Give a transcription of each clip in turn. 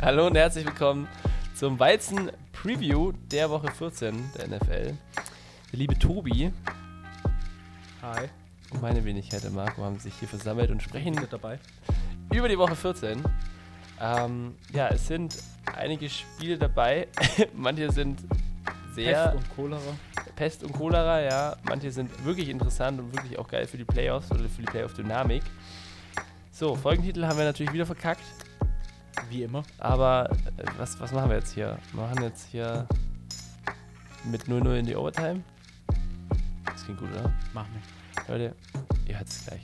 Hallo und herzlich willkommen zum Weizen-Preview der Woche 14 der NFL. Der liebe Tobi Hi. und meine Wenigkeit, der Marco, haben sich hier versammelt und sprechen Mit dabei. über die Woche 14. Ähm, ja, es sind einige Spiele dabei. Manche sind sehr Pest und Cholera. Pest und Cholera, ja. Manche sind wirklich interessant und wirklich auch geil für die Playoffs oder für die Playoff-Dynamik. So, Folgentitel haben wir natürlich wieder verkackt. Wie immer. Aber äh, was, was machen wir jetzt hier? Wir machen jetzt hier mit 0-0 in die Overtime. Das klingt gut, oder? Machen wir. Leute, ihr hört es gleich.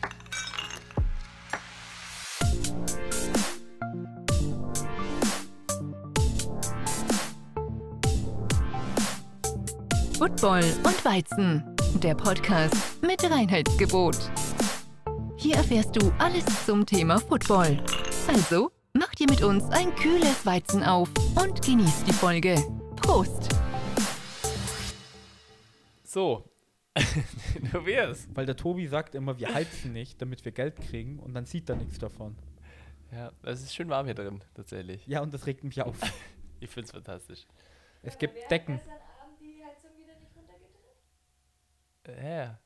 Football und Weizen, der Podcast mit Reinheitsgebot. Hier erfährst du alles zum Thema Football. Also, mach dir mit uns ein kühles Weizen auf und genieß die Folge. Prost! So, du wirst. Weil der Tobi sagt immer, wir heizen nicht, damit wir Geld kriegen und dann sieht er nichts davon. Ja, es ist schön warm hier drin, tatsächlich. Ja, und das regt mich auf. Ich find's fantastisch. Es gibt Decken. Ja,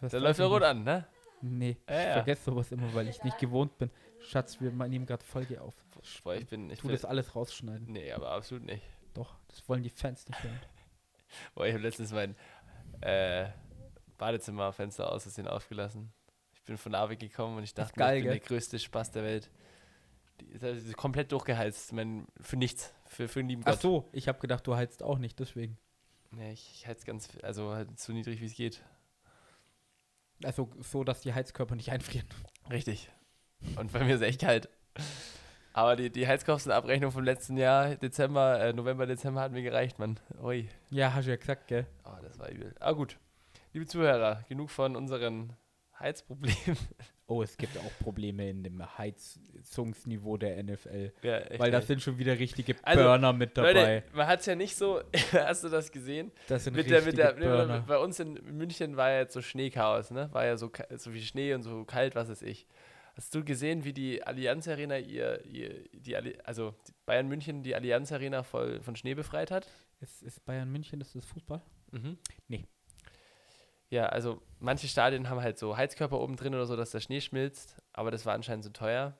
Was da läuft ich Rot an, ne? Nee, Ja, ich ja. vergesse sowas immer, weil ich nicht gewohnt bin. Schatz, wir nehmen gerade Folge auf. Boah, ich bin, ich Tu das alles rausschneiden. Nee, aber absolut nicht. Doch, das wollen die Fans nicht hören. Boah, ich habe letztens mein äh, Badezimmerfenster aus Versehen aufgelassen. Ich bin von der Arbeit gekommen und ich Das ist dachte, geil, ich bin gell? der größte Spaß der Welt. Die ist also komplett durchgeheizt. Mein, für nichts. Für, für den lieben Ach Gott. so, ich habe gedacht, du heizt auch nicht, deswegen. Nee, ich, ich heiz ganz, also halt so niedrig wie es geht. Also so, dass die Heizkörper nicht einfrieren. Richtig. Und bei mir ist echt kalt. Aber die, die Heizkostenabrechnung vom letzten Jahr, Dezember, äh, November, Dezember hat mir gereicht, Mann. Ui. Ja, hast du ja gesagt, gell? Oh, das war übel. Ah, gut. Liebe Zuhörer, genug von unseren Heizproblemen. Oh, es gibt auch Probleme in dem Heizungsniveau der NFL. ja, echt, Weil da sind schon wieder richtige Also, Burner mit dabei. Leute, man hat es ja nicht so, hast du das gesehen? das sind Mit der, mit der, Burner. bei uns in München war ja jetzt so Schneechaos, ne? War ja so, so viel Schnee und so kalt, was weiß ich. Hast du gesehen, wie die Allianz Arena ihr, ihr die, Alli- also Bayern München die Allianz Arena voll von Schnee befreit hat? Ist, ist Bayern München, ist das Fußball? Mhm. Nee. Ja, also manche Stadien haben halt so Heizkörper oben drin oder so, dass der Schnee schmilzt, aber das war anscheinend so teuer.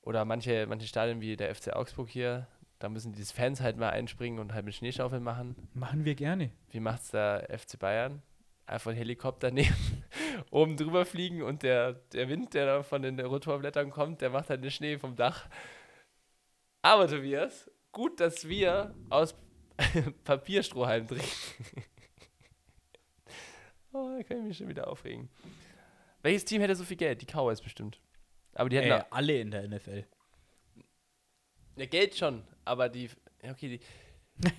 Oder manche, manche Stadien wie der FC Augsburg hier, da müssen die Fans halt mal einspringen und halt mit Schneeschaufeln machen. Machen wir gerne. Wie macht's der FC Bayern? Einfach einen Helikopter nehmen, oben drüber fliegen und der, der Wind, der da von den Rotorblättern kommt, der macht halt den Schnee vom Dach. Aber Tobias, gut, dass wir aus Papierstrohhalm trinken. oh, da kann ich mich schon wieder aufregen. Welches Team hätte so viel Geld? Die Cowboys bestimmt. Aber die hätten Äh, auch, alle in der NFL. ja, Geld schon, aber die. Okay, die.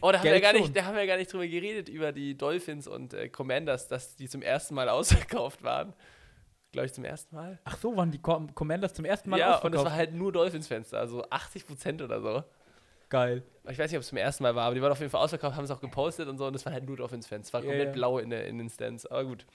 Oh, da haben, wir gar nicht, da haben wir gar nicht drüber geredet, über die Dolphins und äh, Commanders, dass die zum ersten Mal ausverkauft waren. Glaube ich, zum ersten Mal. Ach so, waren die Com Commanders zum ersten Mal ja, und es ausverkauft? war halt nur Dolphins-Fenster, also 80 Prozent oder so. geil. Ich weiß nicht, ob es zum ersten Mal war, aber die waren auf jeden Fall ausverkauft, haben es auch gepostet und so und es waren halt nur Dolphins-Fans. Es war Ja, komplett ja. blau in, der, in den Stands, aber gut.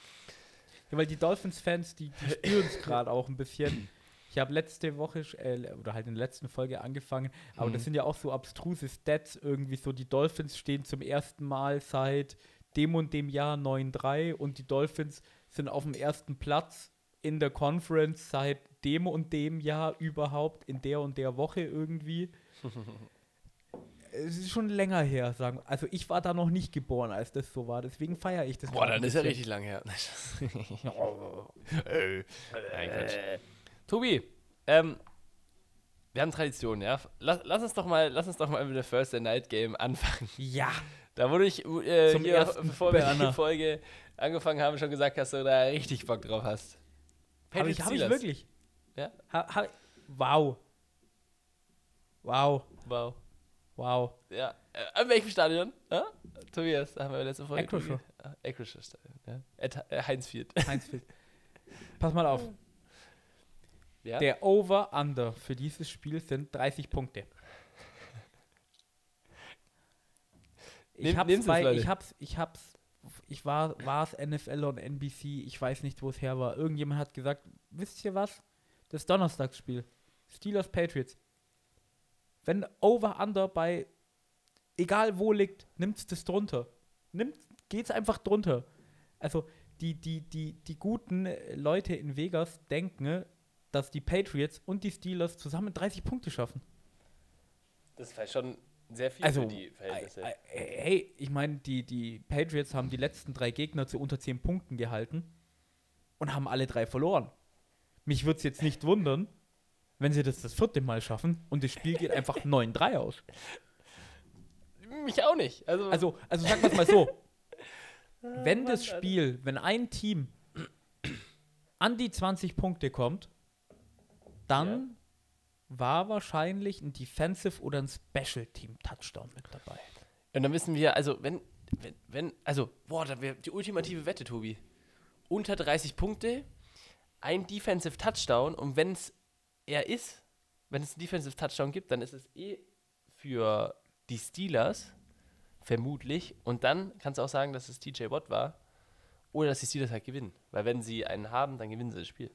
Ja, weil die Dolphins-Fans, die, die spüren es gerade auch ein bisschen. Ich habe letzte Woche, äh, oder halt in der letzten Folge angefangen, aber das Mhm. sind ja auch so abstruse Stats, irgendwie so, die Dolphins stehen zum ersten Mal seit dem und dem Jahr 9-3 und die Dolphins sind auf dem ersten Platz in der Conference seit dem und dem Jahr überhaupt, in der und der Woche irgendwie. es ist schon länger her, sagen. Also ich war da noch nicht geboren, als das so war, deswegen feiere ich das. Boah, dann ist ja richtig lang her. Äh, Nein, Quatsch. Tobi, ähm, wir haben Tradition, ja? Lass, lass, uns doch mal, lass uns doch mal mit der First Night Game anfangen. Ja. Da wurde ich, äh, Zum hier, ersten bevor wir die. Folge angefangen haben, schon gesagt, dass du da richtig Bock drauf hast. Habe ich, hab ich wirklich. Ja? Ha, ha, wow. Wow. Wow. Wow. Ja. Äh, in welchem Stadion? Ja? Tobias, da haben wir letzte Folge. Acrisure. Ah, Acrisure Stadion, ja. At, äh, Heinzfield. Heinzfeld. Pass mal auf. Ja? Der Over-Under für dieses Spiel sind 30 Punkte. Ich hab's nehm's bei, ich hab's, ich hab's, ich war, war es NFL und NBC, ich weiß nicht, wo es her war. Irgendjemand hat gesagt, wisst ihr was? Das Donnerstagsspiel. Steelers Patriots. wenn Over-Under bei egal wo liegt, nimmt das drunter. Nimmt, geht's einfach drunter. Also die, die, die, die guten Leute in Vegas denken, dass die Patriots und die Steelers zusammen 30 Punkte schaffen. Das war schon sehr viel Also, für die Verhältnisse. äh, äh, hey, ich meine, die, die Patriots haben die letzten drei Gegner zu unter 10 Punkten gehalten und haben alle drei verloren. Mich würde es jetzt nicht wundern, wenn sie das das vierte Mal schaffen und das Spiel geht einfach 9-3 aus. Mich auch nicht. Also, Also, also sagen wir es mal so. wenn das Spiel, wenn ein Team an die 20 Punkte kommt, dann war wahrscheinlich ein Defensive oder ein Special Team Touchdown mit dabei. und dann wissen wir, also wenn, wenn, wenn also, boah, da wäre die ultimative Wette, Tobi. Unter 30 Punkte, ein Defensive Touchdown und wenn es er ist, wenn es einen Defensive Touchdown gibt, dann ist es eh für die Steelers, vermutlich. Und dann kannst du auch sagen, dass es TJ Watt war. Oder dass die Steelers halt gewinnen. Weil wenn sie einen haben, dann gewinnen sie das Spiel.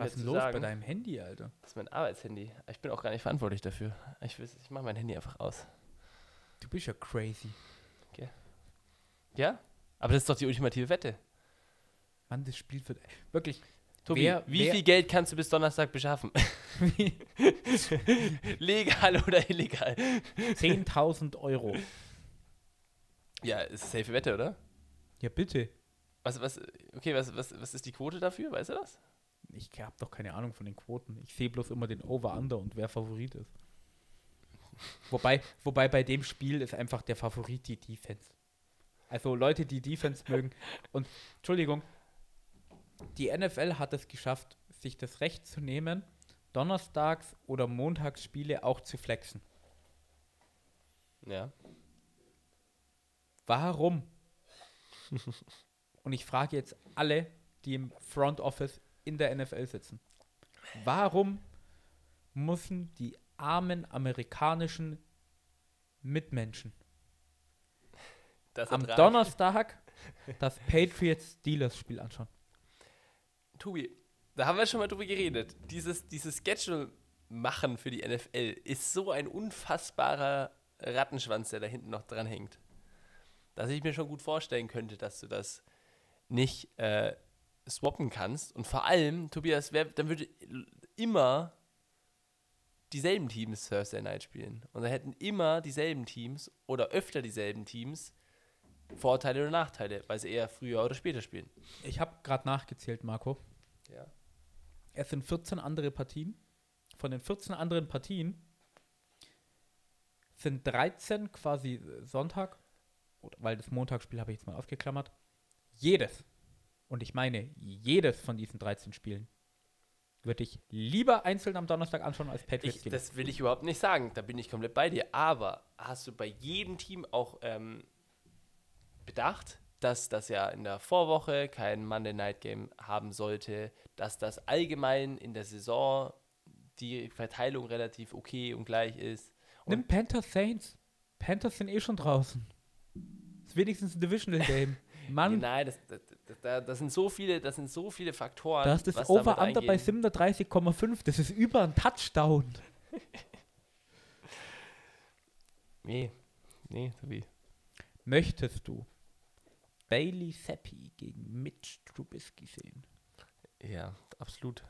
Was ist denn los sagen, bei deinem Handy, Alter? Das ist mein Arbeitshandy. Ich bin auch gar nicht verantwortlich dafür. Ich, ich mache mein Handy einfach aus. Du bist ja crazy. Ja? Aber das ist doch die ultimative Wette. Mann, das Spiel wird. Wirklich. Tobi, Wer- wie wer- viel Geld kannst du bis Donnerstag beschaffen? Legal oder illegal? 10.000 Euro. Ja, ist eine safe Wette, oder? Ja, bitte. Was, was, okay, was, was, was ist die Quote dafür? Weißt du das? Ich habe doch keine Ahnung von den Quoten. Ich sehe bloß immer den Over-Under und wer Favorit ist. Wobei, wobei bei dem Spiel ist einfach der Favorit die Defense. Also Leute, die Defense mögen. Und Entschuldigung, die NFL hat es geschafft, sich das Recht zu nehmen, Donnerstags- oder Montagsspiele auch zu flexen. Ja. Warum? Und ich frage jetzt alle, die im Front Office in der NFL sitzen. Warum müssen die armen amerikanischen Mitmenschen am. Donnerstag das Patriots-Steelers-Spiel anschauen? Tobi, da haben wir schon mal drüber geredet. Dieses, dieses Schedule-Machen für die NFL ist so ein unfassbarer Rattenschwanz, der da hinten noch dran hängt. Dass ich mir schon gut vorstellen könnte, dass du das nicht äh, swappen kannst. Und vor allem, Tobias, wer, dann würde immer dieselben Teams Thursday Night spielen. Und dann hätten immer dieselben Teams oder öfter dieselben Teams Vorteile oder Nachteile, weil sie eher früher oder später spielen. Ich habe gerade nachgezählt, Marco. Ja. Es sind 14 andere Partien. Von den 14 anderen Partien sind 13 quasi Sonntag, weil das Montagsspiel habe ich jetzt mal ausgeklammert. Jedes, und ich meine jedes von diesen 13 Spielen, würde ich lieber einzeln am Donnerstag anschauen als Patriots. Ich, Steelers. das will ich überhaupt nicht sagen. Da bin ich komplett bei dir. Aber hast du bei jedem Team auch ähm, bedacht, dass das ja in der Vorwoche kein Monday Night Game haben sollte, dass das allgemein in der Saison die Verteilung relativ okay und gleich ist. Nimm Panthers Saints. Panthers sind eh schon draußen. Ist wenigstens ein Divisional Game. Mann, Nein, das, das, das, das, sind so viele, das sind so viele Faktoren. da ist das damit Over-Under bei eingehen. 37,5. Das ist über ein Touchdown. Nee, nee, Tobi. Möchtest du Bailey Seppi gegen Mitch Trubisky sehen? Ja, absolut.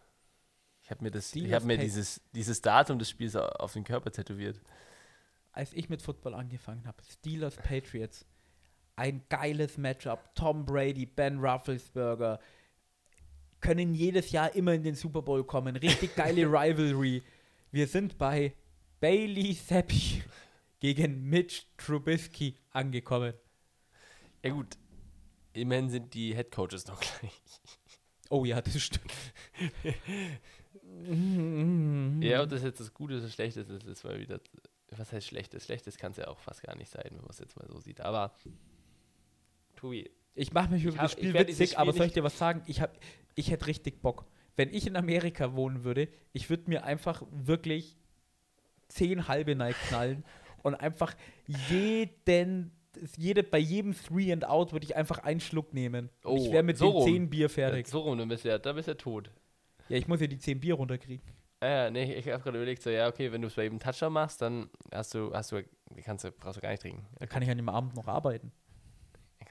Ich habe mir, das, ich hab mir dieses, dieses Datum des Spiels au- auf den Körper tätowiert. Als ich mit Football angefangen habe, Steelers Patriots, ein geiles Matchup. Tom Brady, Ben Rufflesberger können jedes Jahr immer in den Super Bowl kommen. Richtig geile Rivalry. Wir sind bei Bailey Seppi gegen Mitch Trubisky angekommen. Ja gut, immerhin sind die Head Coaches noch gleich. Oh ja, das stimmt. Ja, ob das jetzt das Gute oder das Schlechte ist, das ist mal wieder. Was heißt Schlechtes? Schlechtes kann es ja auch fast gar nicht sein, wenn man es jetzt mal so sieht. Aber, Tobi, Ich mache mich über hab- das Spiel witzig, aber Spiel soll ich dir was sagen? Ich, hab, ich hätte richtig Bock. Wenn ich in Amerika wohnen würde, ich würde mir einfach wirklich zehn halbe Night knallen und einfach jeden, jede, bei jedem Three and Out würde ich einfach einen Schluck nehmen. Und ich Oh, wäre mit so den rum. zehn Bier fertig. so rum, dann bist du ja, bist du ja tot. Ja, ich muss ja die zehn Bier runterkriegen. Ja, nee, ich habe gerade überlegt, so, ja, okay, wenn du es bei jedem Touchdown machst, dann hast du, hast du, kannst du, brauchst du gar nicht trinken. Da kann ich an dem Abend noch arbeiten.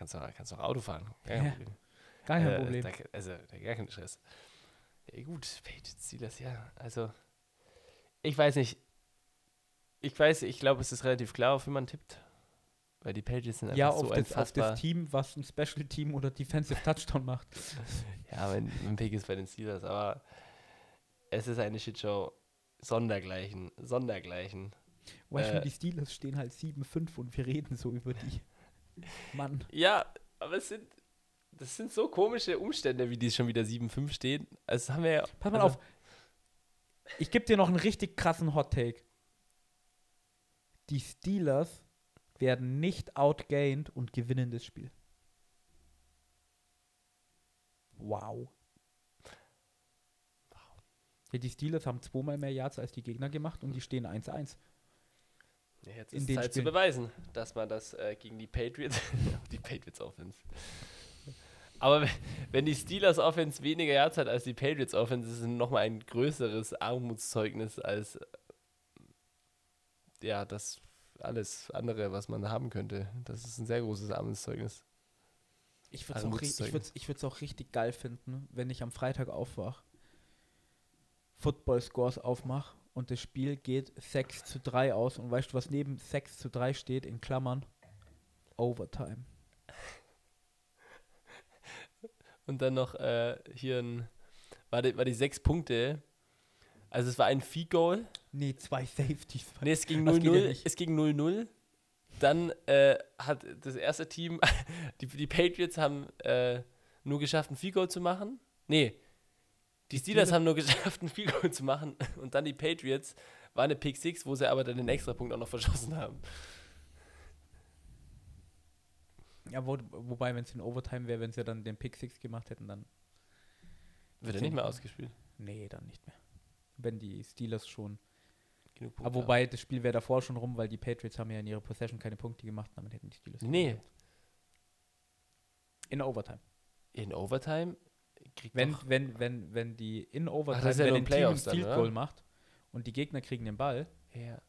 Kannst du, kannst du auch Auto fahren. Gar Ja, kein Problem. Gar kein Äh, Problem. Da, also, da gar kein Stress. Ja, gut, Patriots Steelers, ja. Also, ich weiß nicht. Ich weiß, ich glaube, es ist relativ klar, auf wie man tippt. Weil die Patriots sind einfach Ja, so das, auf das Team, was ein Special Team oder Defensive Touchdown macht. Ja, mein, mein Pick ist bei den Steelers, aber es ist eine Shitshow. Sondergleichen, Sondergleichen. Weißt du, Äh. die Steelers stehen halt 7-5 und wir reden so über die. Mann. Ja, aber es sind, das sind so komische Umstände, wie die schon wieder 7-5 stehen. Also, haben wir ja. Pass mal also, auf. Ich gebe dir noch einen richtig krassen Hot Take. Die Steelers werden nicht outgained und gewinnen das Spiel. Wow. Ja, die Steelers haben zweimal mehr Yards als die Gegner gemacht und die stehen 1-1. Ja, jetzt in ist den Zeit zu Spielen. beweisen, dass man das äh, gegen die Patriots, die Patriots Offense. Aber wenn- die Steelers Offense weniger Yards hat als die Patriots Offense, ist es nochmal ein größeres Armutszeugnis als äh, ja, das alles andere, was man haben könnte. Das ist ein sehr großes Armutszeugnis. Ich würde es auch, ich würd's, auch richtig geil finden, wenn ich am Freitag aufwach, Football-Scores aufmache und das Spiel geht 6 zu 3 aus und weißt du, was neben 6 zu 3 steht, in Klammern? Overtime. Und dann noch äh, hier ein, war die, war die sechs Punkte. Also es war ein Feed Goal. Nee, zwei Safeties. Nee, es ging Das geht ja 0-0. nicht. es ging 0-0. Dann äh, hat das erste Team, die, die Patriots haben äh, nur geschafft, ein Field Goal zu machen. Nee, die Steelers haben nur geschafft, ein Field Goal zu machen. Und dann die Patriots war eine Pick 6, wo sie aber dann den Extrapunkt auch noch verschossen haben. Ja, wo, wobei, wenn es in Overtime wäre, wenn sie dann den Pick 6 gemacht hätten, dann. Wird er nicht mehr ausgespielt. Nee, dann nicht mehr. Wenn die Steelers schon. Genug Aber Punkte wobei, das Spiel wäre davor schon rum, weil die Patriots haben ja in ihrer Possession keine Punkte gemacht, damit hätten die Steelers. Nee, In Overtime. in Overtime kriegt Wenn, doch, wenn, wenn, wenn die in Overtime, ist ja wenn ein Team ein Field oder? Goal macht und die Gegner kriegen den Ball ja.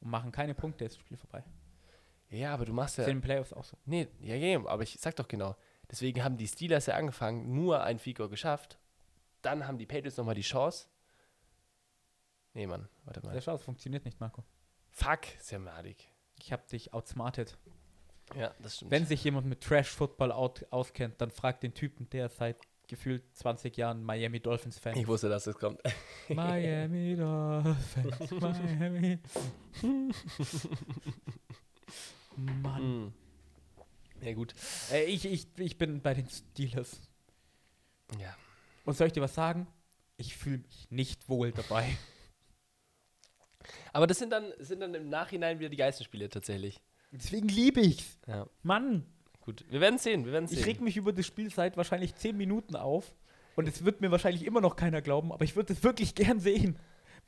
und machen keine Punkte, ist das Spiel vorbei. ja, aber du machst ja ist in den Playoffs auch so. Nee, ja, ja, aber ich sag doch genau. Deswegen haben die Steelers ja angefangen, nur ein Figur geschafft. Dann haben die Patriots nochmal die Chance. Nee, Mann, warte Der mal. Schau, das funktioniert nicht, Marco. Fuck, ja madig. Ich habe dich outsmartet. Ja, das stimmt. Wenn sich jemand mit Trash-Football auskennt, dann fragt den Typen, der seit gefühlt 20 Jahren Miami Dolphins-Fan ich wusste, dass das kommt. Miami Dolphins, Miami. Mann. Hm. Ja, gut. Äh, ich, ich, ich bin bei den Steelers. Ja. Und soll ich dir was sagen? Ich fühle mich nicht wohl dabei. Aber das sind dann, sind dann im Nachhinein wieder die Geisterspiele tatsächlich. Deswegen liebe ich's. Ja, Mann, gut. Wir werden sehen, wir werden sehen. ich reg mich über das Spiel seit wahrscheinlich 10 Minuten auf. Und es wird mir wahrscheinlich immer noch keiner glauben, aber ich würde es wirklich gern sehen.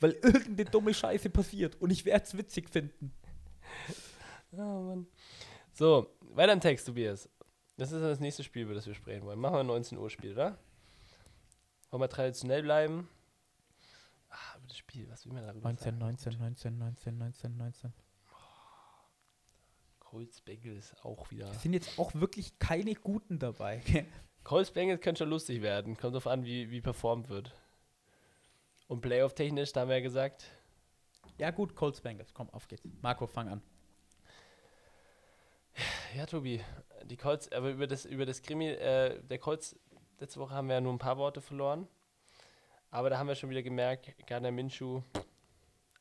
Weil irgendeine dumme Scheiße passiert und ich werde es witzig finden. Oh, Mann. So, weiter im Text, Tobias. Das ist das nächste Spiel, über das wir sprechen wollen. Machen wir ein 19 Uhr Spiel, oder? Wollen wir traditionell bleiben? Ah, über das Spiel, was will man darüber 19, sagen? 19, 19, 19, 19, 19. Colts Bengals auch wieder. Es sind jetzt auch wirklich keine guten dabei. Colts Bengals könnte schon lustig werden. Kommt drauf an, wie, wie performt wird. Und Playoff-technisch, da haben wir ja gesagt, ja gut, Colts Bengals. Komm, auf geht's. Marco, fang an. ja, Tobi, die Colts, aber über das, über das Krimi, äh, der Colts, letzte Woche haben wir ja nur ein paar Worte verloren. Aber da haben wir schon wieder gemerkt, Gardner Minshew,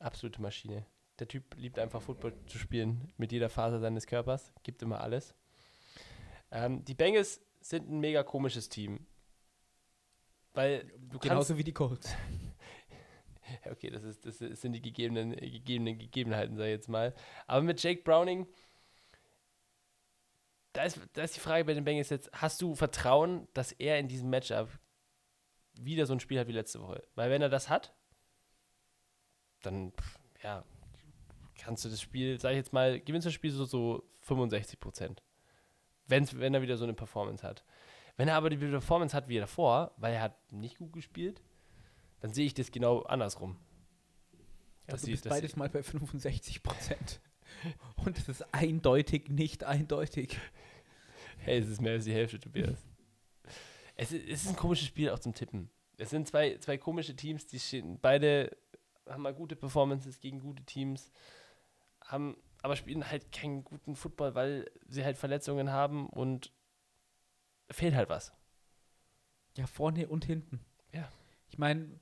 absolute Maschine. Der Typ liebt einfach Football zu spielen, mit jeder Phase seines Körpers, gibt immer alles. Ähm, die Bengals sind ein mega komisches Team. Weil du Genauso wie die Colts. Okay, das, ist, das sind die gegebenen, gegebenen Gegebenheiten, sag ich jetzt mal. Aber mit Jake Browning, da ist, da ist die Frage bei den Bengals jetzt, hast du Vertrauen, dass er in diesem Matchup wieder so ein Spiel hat wie letzte Woche? Weil wenn er das hat, dann, pff, ja, kannst du das Spiel, sag ich jetzt mal, gewinnst du das Spiel so, so 65 Prozent. Wenn's, wenn er wieder so eine Performance hat. Wenn er aber die Performance hat wie davor, weil er hat nicht gut gespielt, dann sehe ich das genau andersrum. Ja, dass du bist beides mal bei 65 Prozent. Und es ist eindeutig nicht eindeutig. Hey, es ist mehr als die Hälfte, Tobias. es, ist, es ist ein komisches Spiel auch zum Tippen. Es sind zwei, zwei komische Teams, die stehen, beide haben mal gute Performances gegen gute Teams, haben, aber spielen halt keinen guten Football, weil sie halt Verletzungen haben und fehlt halt was. Ja, vorne und hinten. Ja. Ich meine,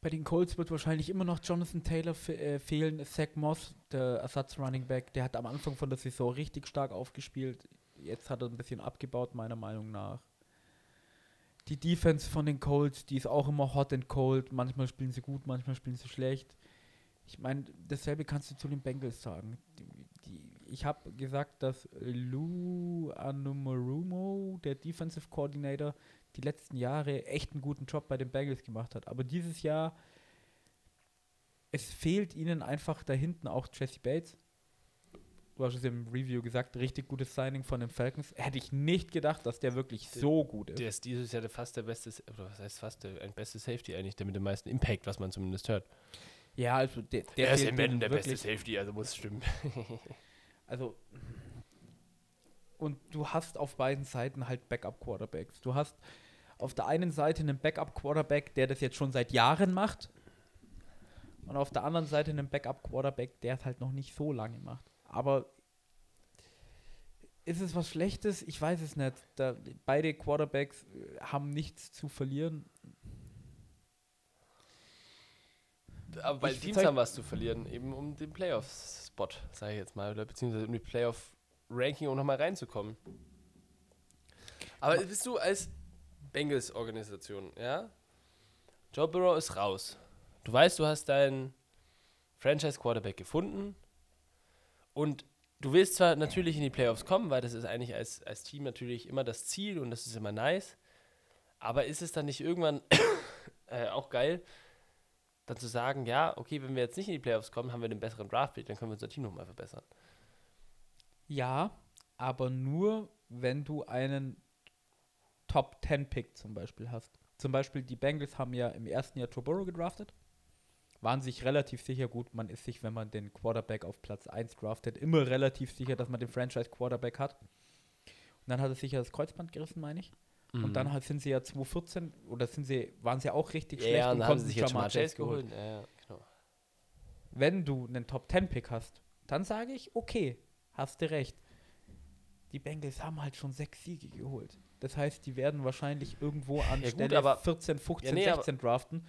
bei den Colts wird wahrscheinlich immer noch Jonathan Taylor fe äh, fehlen. Zach Moss, der Ersatz-Running Back, der hat am Anfang von der Saison richtig stark aufgespielt. Jetzt hat er ein bisschen abgebaut, meiner Meinung nach. Die Defense von den Colts, die ist auch immer hot and cold. Manchmal spielen sie gut, manchmal spielen sie schlecht. Ich meine, dasselbe kannst du zu den Bengals sagen. Die, die, ich habe gesagt, dass Lou Anumarumo, der Defensive Coordinator, die letzten Jahre echt einen guten Job bei den Bengals gemacht hat. Aber dieses Jahr, es fehlt ihnen einfach da hinten auch Jesse Bates. Du hast es im Review gesagt, richtig gutes Signing von den Falcons. Hätte ich nicht gedacht, dass der wirklich so gut ist. Der ist dieses Jahr der fast der beste, oder was heißt fast, der beste Safety eigentlich, der mit dem meisten Impact, was man zumindest hört. Ja, also der, der er ist im Madden der beste Safety, also muss stimmen. Also, und du hast auf beiden Seiten halt Backup-Quarterbacks. Du hast auf der einen Seite einen Backup-Quarterback, der das jetzt schon seit Jahren macht. Und auf der anderen Seite einen Backup-Quarterback, der es halt noch nicht so lange macht. Aber ist es was Schlechtes? Ich weiß es nicht. Da, beide Quarterbacks äh, haben nichts zu verlieren. Aber Ich Teams haben was zu verlieren, eben um den Playoff-Spot, sage ich jetzt mal, oder beziehungsweise um die Playoff-Ranking, um nochmal reinzukommen. Aber bist du als Bengals-Organisation, ja? Joe Burrow ist raus. Du weißt, du hast deinen Franchise-Quarterback gefunden und du willst zwar natürlich in die Playoffs kommen, weil das ist eigentlich als, als Team natürlich immer das Ziel und das ist immer nice, aber ist es dann nicht irgendwann äh, auch geil, dann zu sagen, ja, okay, wenn wir jetzt nicht in die Playoffs kommen, haben wir den besseren Draftpick, dann können wir unser Team nochmal verbessern. Ja, aber nur, wenn du einen Top 10 Pick zum Beispiel hast. Zum Beispiel die Bengals haben ja im ersten Jahr Joe gedraftet. Waren sich relativ sicher, gut, man ist sich, wenn man den Quarterback auf Platz 1 draftet, immer relativ sicher, dass man den Franchise-Quarterback hat. Und dann hat er sich ja das Kreuzband gerissen, meine ich. Und dann halt sind sie ja 2014, oder sind sie, waren sie auch richtig schlecht ja, und und dann haben konnten sie sich Jamar mal Chase geholt. geholt. Ja, genau. Wenn du einen Top 10 Pick hast, dann sage ich, okay, hast du recht. Die Bengals haben halt schon sechs Siege geholt. Das heißt, die werden wahrscheinlich irgendwo an Ja gut, Stelle aber- 14, 15, Ja, nee, aber- 16 draften.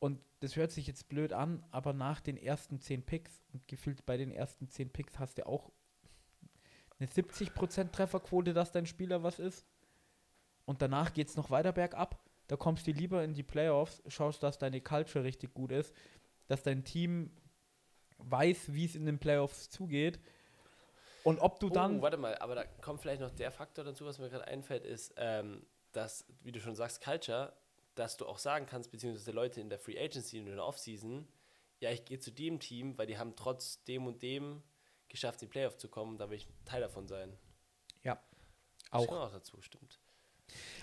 Und das hört sich jetzt blöd an, aber nach den ersten 10 Picks und gefühlt bei den ersten 10 Picks hast du auch eine 70% Trefferquote, dass dein Spieler was ist. Und danach geht es noch weiter bergab. Da kommst du lieber in die Playoffs, schaust, dass deine Culture richtig gut ist, dass dein Team weiß, wie es in den Playoffs zugeht. Und ob du dann. oh, warte mal, aber da kommt vielleicht noch der Faktor dazu, was mir gerade einfällt, ist, ähm, dass, wie du schon sagst, Culture, dass du auch sagen kannst, beziehungsweise Leute in der Free Agency und in der Offseason, ja, ich gehe zu dem Team, weil die haben trotz dem und dem geschafft, in die Playoff zu kommen, da will ich Teil davon sein. ja, Das auch. kommt auch dazu, stimmt.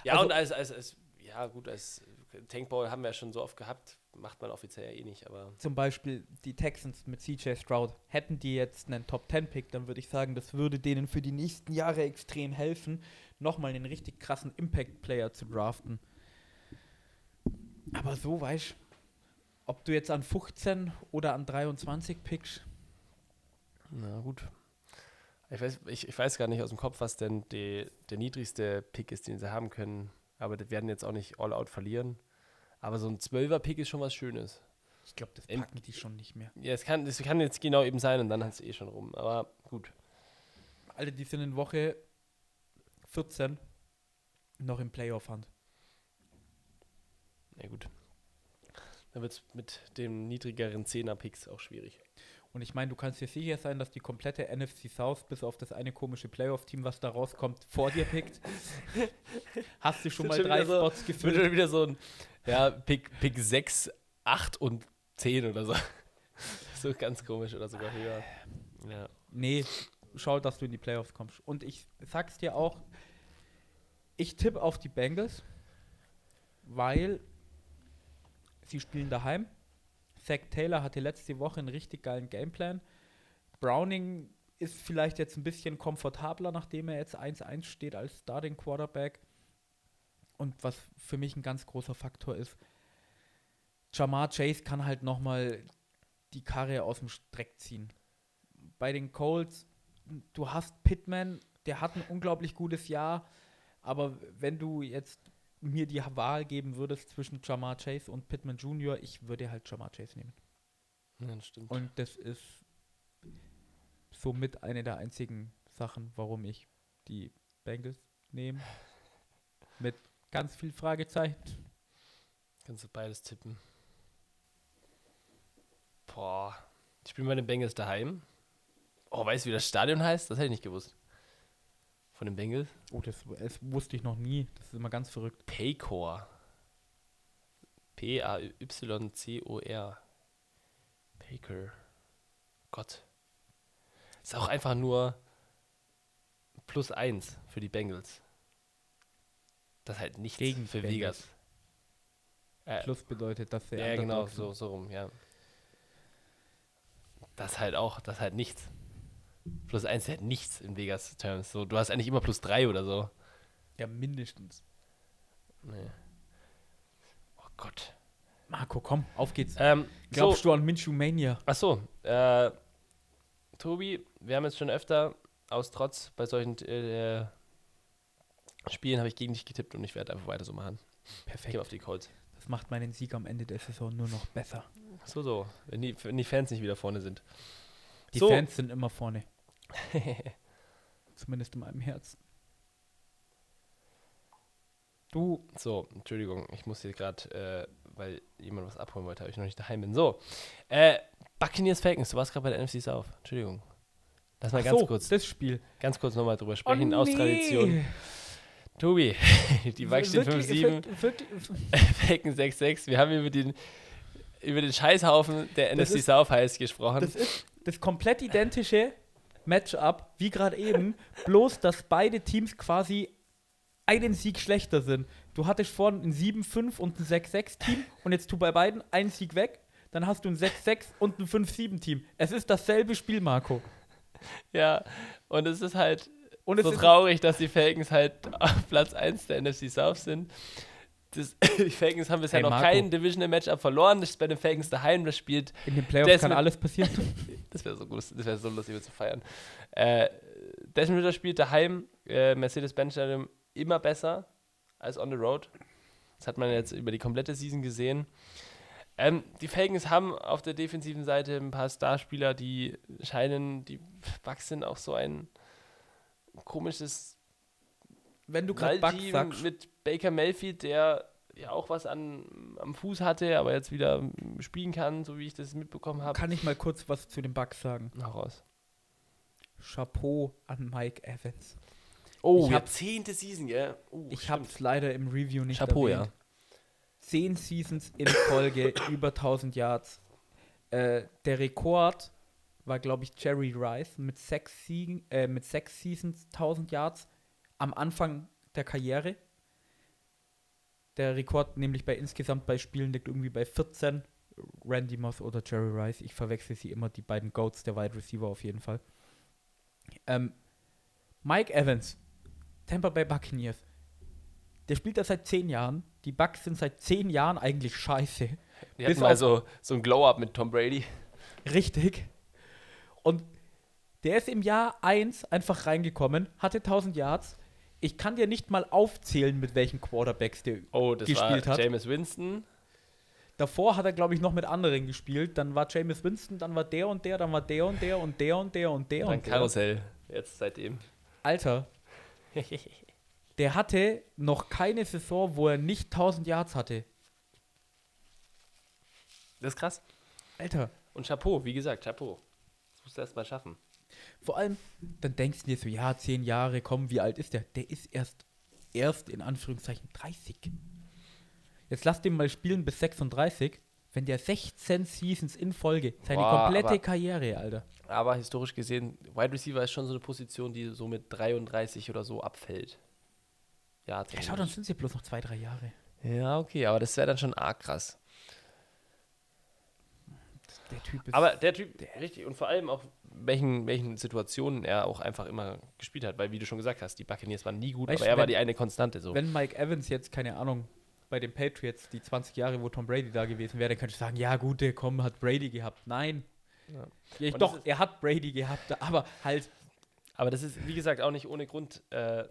Ja, Also- und als, als, als, ja gut, als Tankball haben wir ja schon so oft gehabt, macht man offiziell ja eh nicht, aber Zum Beispiel die Texans mit CJ Stroud. Hätten die jetzt einen Top 10 Pick, dann würde ich sagen, das würde denen für die nächsten Jahre extrem helfen, nochmal einen richtig krassen Impact-Player zu draften. Aber so weißt ob du jetzt an 15 oder an 23 pickst, na gut. Ich weiß, ich, ich weiß gar nicht aus dem Kopf, was denn die, der niedrigste Pick ist, den sie haben können. Aber die werden jetzt auch nicht all out verlieren. Aber so ein 12er Pick ist schon was Schönes. ich glaube, das packen die schon nicht mehr. Ja, es kann, das kann jetzt genau eben sein und dann hat es eh schon rum. Aber gut. Alle, die sind in Woche 14 noch im Playoff-Hand. Na gut. Dann wird es mit dem niedrigeren 10er-Picks auch schwierig. Und ich meine, du kannst dir sicher sein, dass die komplette NFC South, bis auf das eine komische Playoff-Team, was da rauskommt, vor dir pickt. Hast du schon mal schon drei so- Spots Wird gefüllt? schon wieder so ein, ja, Pick, Pick 6, 8 und 10 oder so. so ganz komisch oder sogar höher. Ja. Nee, schau, dass du in die Playoffs kommst. Und ich sag's dir auch, ich tippe auf die Bengals, weil sie spielen daheim. Zach Taylor hatte letzte Woche einen richtig geilen Gameplan. Browning ist vielleicht jetzt ein bisschen komfortabler, nachdem er jetzt 1-1 steht als Starting Quarterback. Und was für mich ein ganz großer Faktor ist, Jamar Chase kann halt nochmal die Karre aus dem Streck ziehen. Bei den Colts, du hast Pittman, der hat ein unglaublich gutes Jahr, aber wenn du jetzt mir die Wahl geben würdest zwischen Jamar Chase und Pittman Jr., ich würde halt Jamar Chase nehmen. Ja, das stimmt. Und das ist somit eine der einzigen Sachen, warum ich die Bengals nehme. Mit ganz viel Fragezeichen. Kannst du beides tippen. Boah. Ich spiele bei den Bengals daheim. Oh, weißt du, wie das Stadion heißt? Das hätte ich nicht gewusst. Von den Bengals? Oh, das, das wusste ich noch nie. Das ist immer ganz verrückt. Paycor. P-A-Y-C-O-R. Paycor. Gott. Ist auch einfach nur plus eins für die Bengals. Das ist halt nichts Gegen für. Vegas. Äh, Plus bedeutet, dass der ja, genau, so, so rum, ja. Das ist halt auch, das ist halt nichts. Plus eins ist halt nichts in Vegas-Terms. So, du hast eigentlich immer plus drei oder so. Ja, mindestens. Nee. Oh Gott. Marco, komm, auf geht's. Ähm, Glaubst so, du an Minshew Mania? ach so, äh, Tobi, wir haben jetzt schon öfter aus Trotz bei solchen äh, Spielen habe ich gegen dich getippt und ich werde einfach weiter so machen. Perfekt. gebe auf die Colts. Das macht meinen Sieg am Ende der Saison nur noch besser. So, so. Wenn die, wenn die Fans nicht wieder vorne sind. Die So. Fans sind immer vorne. Zumindest in meinem Herzen. Du, So, Entschuldigung, ich muss hier gerade, äh, weil jemand was abholen wollte, habe ich noch nicht daheim bin. So, äh, Buccaneers Falcons, du warst gerade bei der NFC South. Entschuldigung. Lass mal ach ganz so, kurz, das Spiel. ganz kurz nochmal drüber sprechen, Oh, aus nee. Tradition. Tobi, die steht Wirklich- 5-7, wirklich- wirklich- Falcons 6-6. Wir haben über den, über den Scheißhaufen der Das NFC ist- South heiß gesprochen. Das ist das komplett identische Matchup wie gerade eben, bloß dass beide Teams quasi einen Sieg schlechter sind. Du hattest vorhin ein 7-5 und ein 6-6-Team und jetzt tu bei beiden einen Sieg weg, dann hast du ein 6-6 und ein 5-7-Team. Es ist dasselbe Spiel, Marco. ja, und es ist halt Und so traurig, dass die Falcons halt auf Platz 1 der NFC South sind. Das, die Falcons haben bisher Hey, noch kein Divisional Matchup verloren. Das ist bei den Falcons daheim. Das spielt, in den Playoffs Desmond- kann alles passieren. das wäre so, gut, das wäre so lustig, zu feiern. Äh, Desmond Ritter spielt daheim. Äh, Mercedes-Benz Stadium immer besser als on the road. Das hat man jetzt über die komplette Season gesehen. Ähm, die Falcons haben auf der defensiven Seite ein paar Starspieler, die scheinen, die Bucks sind auch so ein komisches Wenn du gerade Bugs sagst, mit Baker Mayfield, der ja auch was an, am Fuß hatte, aber jetzt wieder spielen kann, so wie ich das mitbekommen habe. kann ich mal kurz was zu den Bugs sagen. Hau raus. Chapeau an Mike Evans. Oh, Ich hab- zehnte Season, gell? Oh, Ich stimmt. habe es leider im Review nicht Chapeau, erwähnt. ja. Zehn Seasons in Folge, über 1000 Yards. Äh, der Rekord war, glaube ich, Jerry Rice mit sechs, Siegen, äh, mit sechs Seasons 1000 Yards am Anfang der Karriere. Der Rekord nämlich bei insgesamt bei Spielen liegt irgendwie bei 14. Randy Moss oder Jerry Rice. Ich verwechsel sie immer, die beiden Goats der Wide Receiver auf jeden Fall. Ähm, Mike Evans, Tampa Bay Buccaneers. Der spielt da seit zehn Jahren. Die Bucks sind seit zehn Jahren eigentlich scheiße. Die hatten mal auf- so, so ein Glow-Up mit Tom Brady. Richtig. Und der ist im Jahr 1 einfach reingekommen, hatte 1000 Yards. Ich kann dir nicht mal aufzählen, mit welchen Quarterbacks der Oh, das gespielt war hat. Jameis Winston. Davor hat er, glaube ich, noch mit anderen gespielt. Dann war Jameis Winston, dann war der und der, dann war der und der und der und der und der und der. Karussell. Jetzt seitdem. Alter, der hatte noch keine Saison, wo er nicht 1000 Yards hatte. Das ist krass. Alter, Und Chapeau, wie gesagt, Chapeau. Das musst du erst mal schaffen. Vor allem, dann denkst du dir so, ja, zehn Jahre, komm, wie alt ist der? Der ist erst, erst in Anführungszeichen 30. Jetzt lass den mal spielen bis 36, wenn der 16 Seasons in Folge, seine Boah, komplette aber- Karriere, Alter. Aber historisch gesehen, Wide Receiver ist schon so eine Position, die so mit 33 oder so abfällt. Ja, Ja, schau, dann sind sie bloß noch zwei, drei Jahre. Ja, okay, aber das wäre dann schon arg krass. Der Typ ist. Aber der Typ, richtig, und vor allem auch, welchen, welchen Situationen er auch einfach immer gespielt hat, weil, wie du schon gesagt hast, die Buccaneers waren nie gut, Weißt aber er war wenn- die eine Konstante so. wenn Mike Evans jetzt, keine Ahnung, bei den Patriots die 20 Jahre, wo Tom Brady da gewesen wäre, dann könnte ich sagen, ja gut, der komm, hat Brady gehabt. Nein. Ja. Ich, doch, er hat Brady gehabt, aber halt, Aber das ist, wie gesagt, auch nicht ohne Grund äh,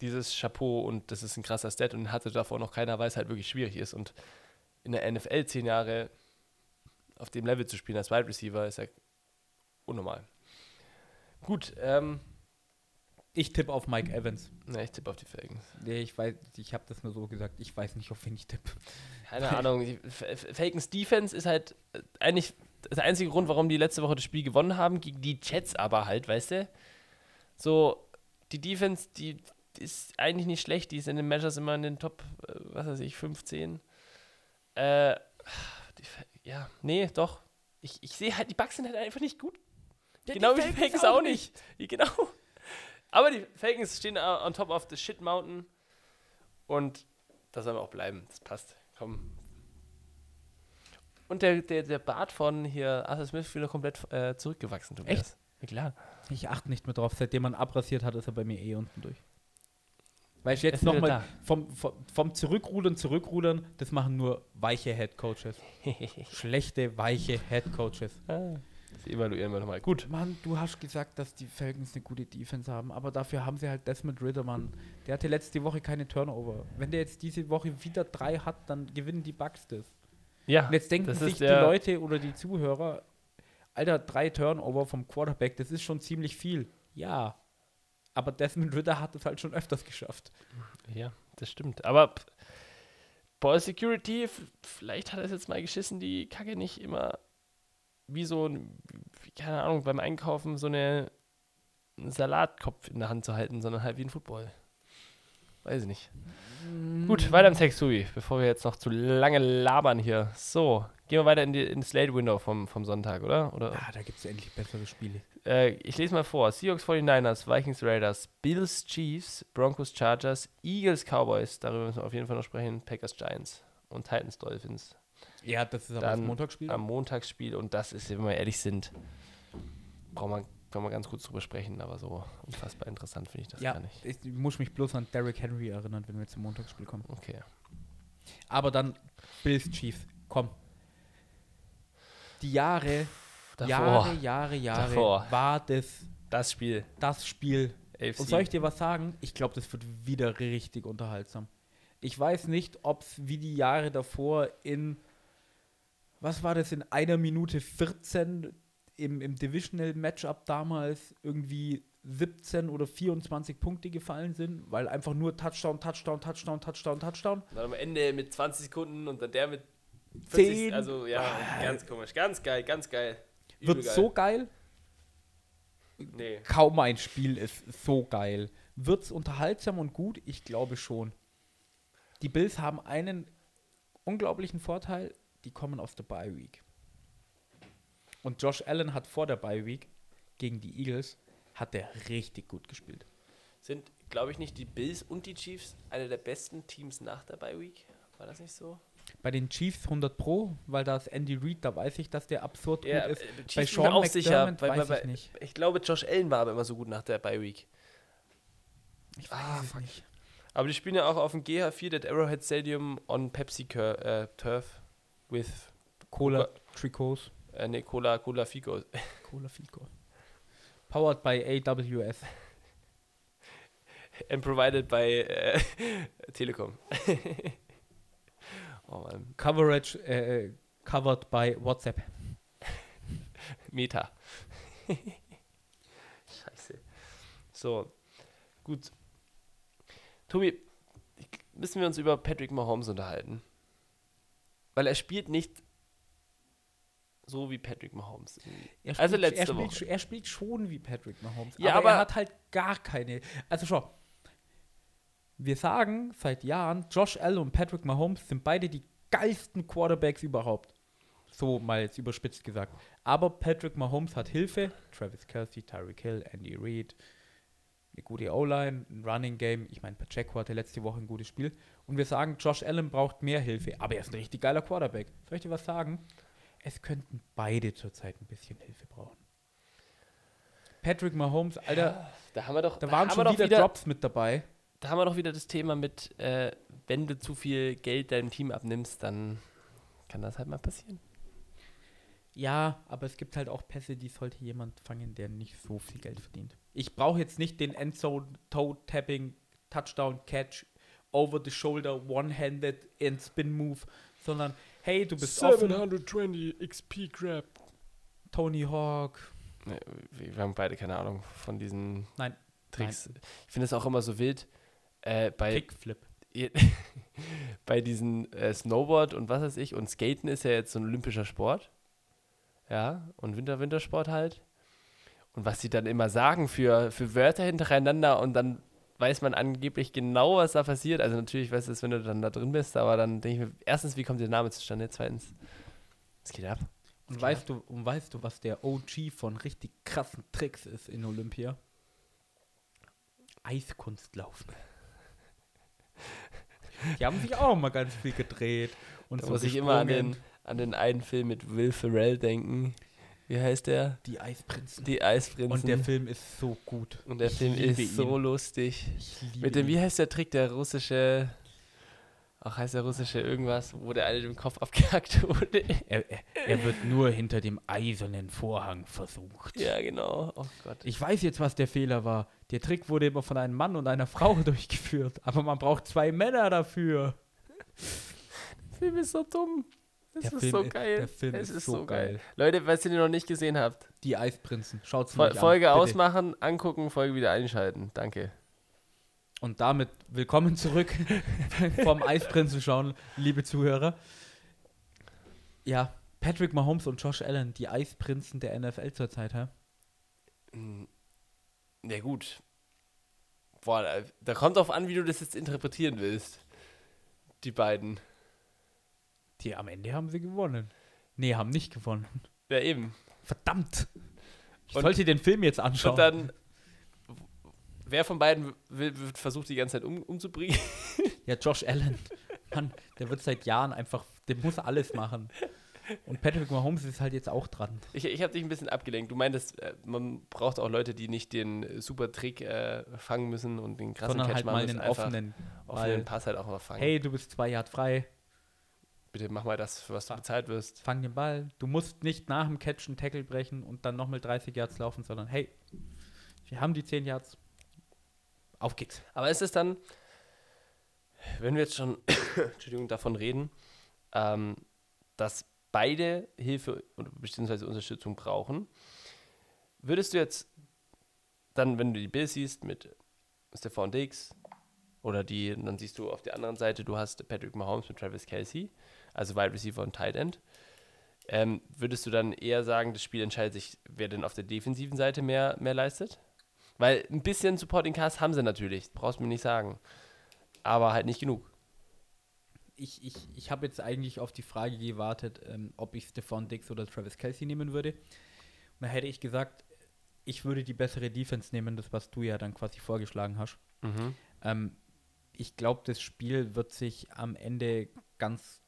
dieses Chapeau und das ist ein krasser Stat und hatte davor noch keiner, weil es halt wirklich schwierig ist. Und in der NFL zehn Jahre auf dem Level zu spielen als Wide Receiver ist ja unnormal. Gut, ähm, ich tippe auf Mike Evans. na, ich tippe auf die Falcons. Nee, ich weiß, ich habe das nur so gesagt, ich weiß nicht, auf wen ich tippe. Keine Ahnung. Die Falcons Defense ist halt äh, eigentlich der einzige Grund, warum die letzte Woche das Spiel gewonnen haben. Gegen die Jets aber halt, weißt du? So, die Defense, die ist eigentlich nicht schlecht. Die ist in den Measures immer in den Top, äh, was weiß ich, 15. Äh, die, ja, nee, doch. Ich, ich sehe halt, die Bugs sind halt einfach nicht gut. genau wie die Falcons auch nicht. Ja, Genau. Aber die Falcons stehen on top of the shit mountain. Und das soll auch bleiben. Das passt. Komm. Und der, der, der Bart von hier Arthur Smith ist wieder komplett äh, zurückgewachsen, Tobias. Ja, klar. Ich achte nicht mehr drauf, seitdem man abrasiert hat, ist er bei mir eh unten durch. Weil ich jetzt nochmal vom, vom, vom Zurückrudern, Zurückrudern, das machen nur weiche Head Coaches. Schlechte, weiche Head Coaches. Ah, das evaluieren wir nochmal. Gut. Mann, du hast gesagt, dass die Falcons eine gute Defense haben, aber dafür haben sie halt Desmond Ritter, Mann. Der hatte letzte Woche keine Turnover. Wenn der jetzt diese Woche wieder drei hat, dann gewinnen die Bucks das. Ja, Und jetzt denken das sich ist die Leute oder die Zuhörer, Alter, drei Turnover vom Quarterback, das ist schon ziemlich viel. Ja. Aber Desmond Ritter hat es halt schon öfters geschafft. ja, das stimmt. Aber Ball Security, vielleicht hat er es jetzt mal geschissen, die Kacke nicht immer wie so ein, wie, keine Ahnung, beim Einkaufen so eine einen Salatkopf in der Hand zu halten, sondern halt wie ein Football. Weiß ich nicht. Gut, weiter im Text, Tobi, bevor wir jetzt noch zu lange labern hier. So, gehen wir weiter in die, ins Late Window vom, vom Sonntag, oder? oder Ja, da gibt es endlich bessere Spiele. äh, ich lese mal vor. Seahawks 49ers, Vikings Raiders, Bills Chiefs, Broncos Chargers, Eagles Cowboys, darüber müssen wir auf jeden Fall noch sprechen, Packers Giants und Titans Dolphins Ja, das ist aber Dann das Montagsspiel. am Montagsspiel und das ist, wenn wir ehrlich sind, braucht man, kann man ganz kurz drüber sprechen, aber so unfassbar interessant finde ich das ja, gar nicht. ich muss mich bloß an Derrick Henry erinnern, wenn wir zum Montagsspiel kommen. Okay. Aber dann Bills Chiefs, komm. Die Jahre, Davor, Jahre, Jahre, Jahre Davor. war das das Spiel, das Spiel. AFC. Und soll ich dir was sagen? Ich glaube, das wird wieder richtig unterhaltsam. Ich weiß nicht, ob es wie die Jahre davor in, was war das, in einer Minute 14 im, im Divisional Matchup damals irgendwie 17 oder 24 Punkte gefallen sind, weil einfach nur Touchdown, Touchdown, Touchdown, Touchdown, Touchdown. Dann am Ende mit 20 Sekunden und dann der mit 40, Zehn. also ja, Ah. ganz komisch, ganz geil, ganz geil. Übel Wird geil. so geil. Nee. Kaum ein Spiel ist so geil. Wird es unterhaltsam und gut? Ich glaube schon. Die Bills haben einen unglaublichen Vorteil, die kommen aus der Bye Week. Und Josh Allen hat vor der Bye Week gegen die Eagles hat der richtig gut gespielt. Sind, glaube ich, nicht die Bills und die Chiefs eine der besten Teams nach der Bye Week? War das nicht so? Bei den Chiefs 100 Pro, weil da ist Andy Reid, da weiß ich, dass der absurd gut ist. Bei Chiefs bin Sean auch sicher. McDermott Weil, weil, weiß ich weil, nicht. ich glaube, Josh Allen war aber immer so gut nach der Bye Week. Ich weiß Ah, es fuck. nicht. Aber die spielen ja auch auf dem GH4 at Arrowhead Stadium on Pepsi äh, Turf with Cola Trikots. äh, nee, Cola, Cola Fico. Cola Fico. Powered by AWS. And provided by äh, Telekom. oh. Coverage äh, covered by WhatsApp. Meta. Scheiße. So, gut. Tobi, müssen wir uns über Patrick Mahomes unterhalten? Weil er spielt nicht so wie Patrick Mahomes. Er Also spielt- letzte er spielt, Woche. Er spielt schon wie Patrick Mahomes. Ja, aber, er aber- hat halt gar keine. Also schau. Wir sagen seit Jahren, Josh Allen und Patrick Mahomes sind beide die geilsten Quarterbacks überhaupt. So mal jetzt überspitzt gesagt. Aber Patrick Mahomes hat Hilfe. Travis Kelsey, Tyreek Hill, Andy Reid. Eine gute O-Line, ein Running Game. Ich meine, Pacheco hatte letzte Woche ein gutes Spiel. Und wir sagen, Josh Allen braucht mehr Hilfe. Aber er ist ein richtig geiler Quarterback. Soll ich dir was sagen? Es könnten beide zurzeit ein bisschen Hilfe brauchen. Patrick Mahomes, Alter, Da haben wir doch, da waren haben schon doch wieder, Drops mit dabei. Da haben wir doch wieder das Thema mit, äh, wenn du zu viel Geld deinem Team abnimmst, dann kann das halt mal passieren. Ja, aber es gibt halt auch Pässe, die sollte jemand fangen, der nicht so viel Geld verdient. Ich brauche jetzt nicht den Endzone Toe Tapping Touchdown Catch over the shoulder one-handed and spin move, sondern hey, du bist offen, 720 XP Crap. Tony Hawk. Nee, wir haben beide keine Ahnung von diesen Nein, Tricks. Ich finde es auch immer so wild. Äh, bei, Kickflip. bei diesen äh, Snowboard und was weiß ich und Skaten ist ja jetzt so ein olympischer Sport. Ja, und Winter-Wintersport halt. Und was sie dann immer sagen für, für Wörter hintereinander und dann weiß man angeblich genau, was da passiert. Also natürlich weißt du es, wenn du dann da drin bist, aber dann denke ich mir, erstens, wie kommt der Name zustande? Zweitens, es geht ab. Und weißt du, und weißt du, was der OG von richtig krassen Tricks ist in Olympia? Eiskunstlaufen. Die haben sich auch mal ganz viel gedreht. Und Da so muss ich immer an den, an den einen Film mit Will Ferrell denken. Wie heißt der? Die Eisprinzen. Die Eisprinzen. Und der Film ist so gut. Und der Ich Film ist so ihn. lustig. Ich liebe Mit dem, wie heißt der Trick, der russische, ach heißt der russische irgendwas, wo der eine den Kopf abgehackt wurde? Er, er, er wird nur hinter dem eisernen Vorhang versucht. ja, genau. Oh Gott. Ich weiß jetzt, was der Fehler war. Der Trick wurde immer von einem Mann und einer Frau durchgeführt. Aber man braucht zwei Männer dafür. Der Film ist so dumm. Es Der ist Film so geil. der Film es ist so geil. geil. Leute, falls ihr den noch nicht gesehen habt, Die Eisprinzen. Schaut's Fol euch an. Folge bitte. ausmachen, angucken, Folge wieder einschalten. Danke. Und damit willkommen zurück vom Eisprinzen schauen, liebe Zuhörer. Ja, Patrick Mahomes und Josh Allen, die Eisprinzen der NFL zurzeit, hä? Ja, gut. Boah, da, da kommt drauf an, wie du das jetzt interpretieren willst. Die beiden. Die am Ende haben sie gewonnen. Nee, haben nicht gewonnen. Ja, eben. Verdammt. Ich Und- sollte den Film jetzt anschauen. Und dann, wer von beiden will, wird versucht, die ganze Zeit um, umzubringen? Ja, Josh Allen. Mann, der wird seit Jahren einfach, der muss alles machen. Und Patrick Mahomes ist halt jetzt auch dran. Ich, ich habe dich ein bisschen abgelenkt. Du meintest, äh, man braucht auch Leute, die nicht den äh, super Trick äh, fangen müssen und den krassen sondern Catch halt machen mal Einfach offenen, offenen. Pass halt auch mal fangen. hey, du bist zwei Yard frei, Bitte mach mal das, für was du bezahlt wirst. fang den Ball. Du musst nicht nach dem Catch einen Tackle brechen und dann nochmal 30 Yards laufen, sondern hey, wir haben die 10 Yards. Auf geht's. Aber ist es dann, wenn wir jetzt schon Entschuldigung, davon reden, ähm, dass beide Hilfe beziehungsweise Unterstützung brauchen, würdest du jetzt dann, wenn du die Bills siehst mit Stephon Diggs oder die, dann siehst du auf der anderen Seite, du hast Patrick Mahomes mit Travis Kelsey, also Wide Receiver und Tight End, ähm, würdest du dann eher sagen, das Spiel entscheidet sich, wer denn auf der defensiven Seite mehr, mehr leistet? Weil ein bisschen Supporting Cast haben sie natürlich, brauchst du mir nicht sagen. Aber halt nicht genug. Ich, ich, ich habe jetzt eigentlich auf die Frage gewartet, ähm, ob ich Stephon Diggs oder Travis Kelsey nehmen würde. Und da hätte ich gesagt, ich würde die bessere Defense nehmen, das was du ja dann quasi vorgeschlagen hast. Ähm, ich glaube, das Spiel wird sich am Ende ganz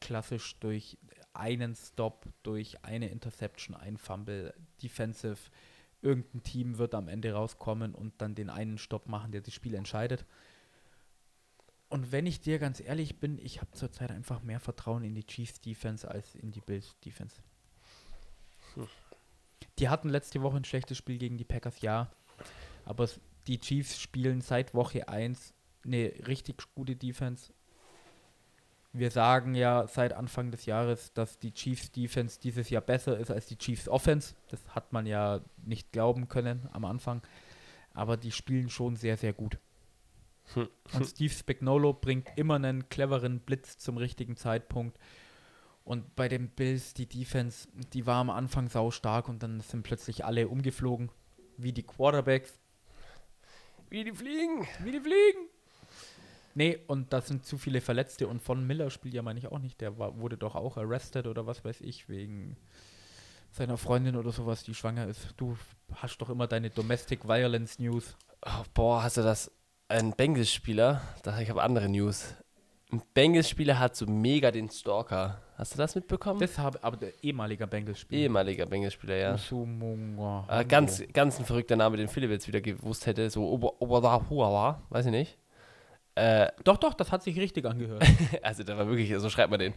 klassisch durch einen Stop, durch eine Interception, ein Fumble, Defensive, irgendein Team wird am Ende rauskommen und dann den einen Stopp machen, der das Spiel entscheidet. Und wenn ich dir ganz ehrlich bin, ich habe zurzeit einfach mehr Vertrauen in die Chiefs Defense als in die Bills Defense. Hm. Die hatten letzte Woche ein schlechtes Spiel gegen die Packers, ja. Aber die Chiefs spielen seit Woche 1 eine richtig gute Defense. Wir sagen ja seit Anfang des Jahres, dass die Chiefs Defense dieses Jahr besser ist als die Chiefs Offense. Das hat man ja nicht glauben können am Anfang. Aber die spielen schon sehr, sehr gut. Hm. Und Steve Spagnuolo bringt immer einen cleveren Blitz zum richtigen Zeitpunkt. Und bei den Bills, die Defense, die war am Anfang sau stark und dann sind plötzlich alle umgeflogen, wie die Quarterbacks. Wie die fliegen. Wie die fliegen. Nee, und da sind zu viele Verletzte und von Miller spielt ja, meine ich, auch nicht. Der war, wurde doch auch arrested oder was weiß ich, wegen seiner Freundin oder sowas, die schwanger ist. Du hast doch immer deine Domestic Violence News. Oh, boah, hast du das? Ein Bengals-Spieler, da ich habe andere News, ein Bengals-Spieler hat so mega den Stalker. Hast du das mitbekommen? Das habe aber der ehemaliger Bengals-Spieler. Ehemaliger Bengals-Spieler, ja. Usumunga. Äh, ganz, ganz ein verrückter Name, den Philipp jetzt wieder gewusst hätte. So Ober Oberhuawa, weiß ich nicht. Äh, Doch, doch, das hat sich richtig angehört. also der war wirklich, so schreibt man den.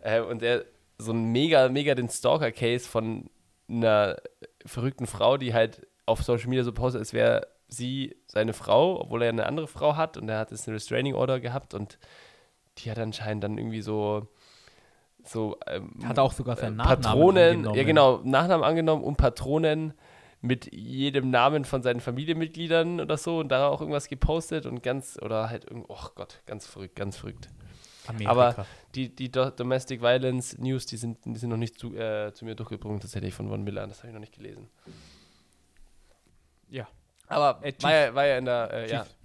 Äh, und der so ein mega, mega den Stalker-Case von einer verrückten Frau, die halt auf Social Media so postet, als wäre sie seine Frau, obwohl er eine andere Frau hat und er hat jetzt eine Restraining Order gehabt und die hat anscheinend dann irgendwie so so ähm, Hat auch sogar seinen Nachnamen Patronen, angenommen. ja genau, Nachnamen angenommen und Patronen mit jedem Namen von seinen Familienmitgliedern oder so und da auch irgendwas gepostet und ganz, oder halt, oh Gott, ganz verrückt, ganz verrückt. Amerika. Aber die, die Do Domestic Violence News, die sind, die sind noch nicht zu, äh, zu mir durchgedrungen, tatsächlich von Von Miller, das habe ich noch nicht gelesen. ja. Aber Äh, war, ja, war ja in der, äh, ja, Chiefs.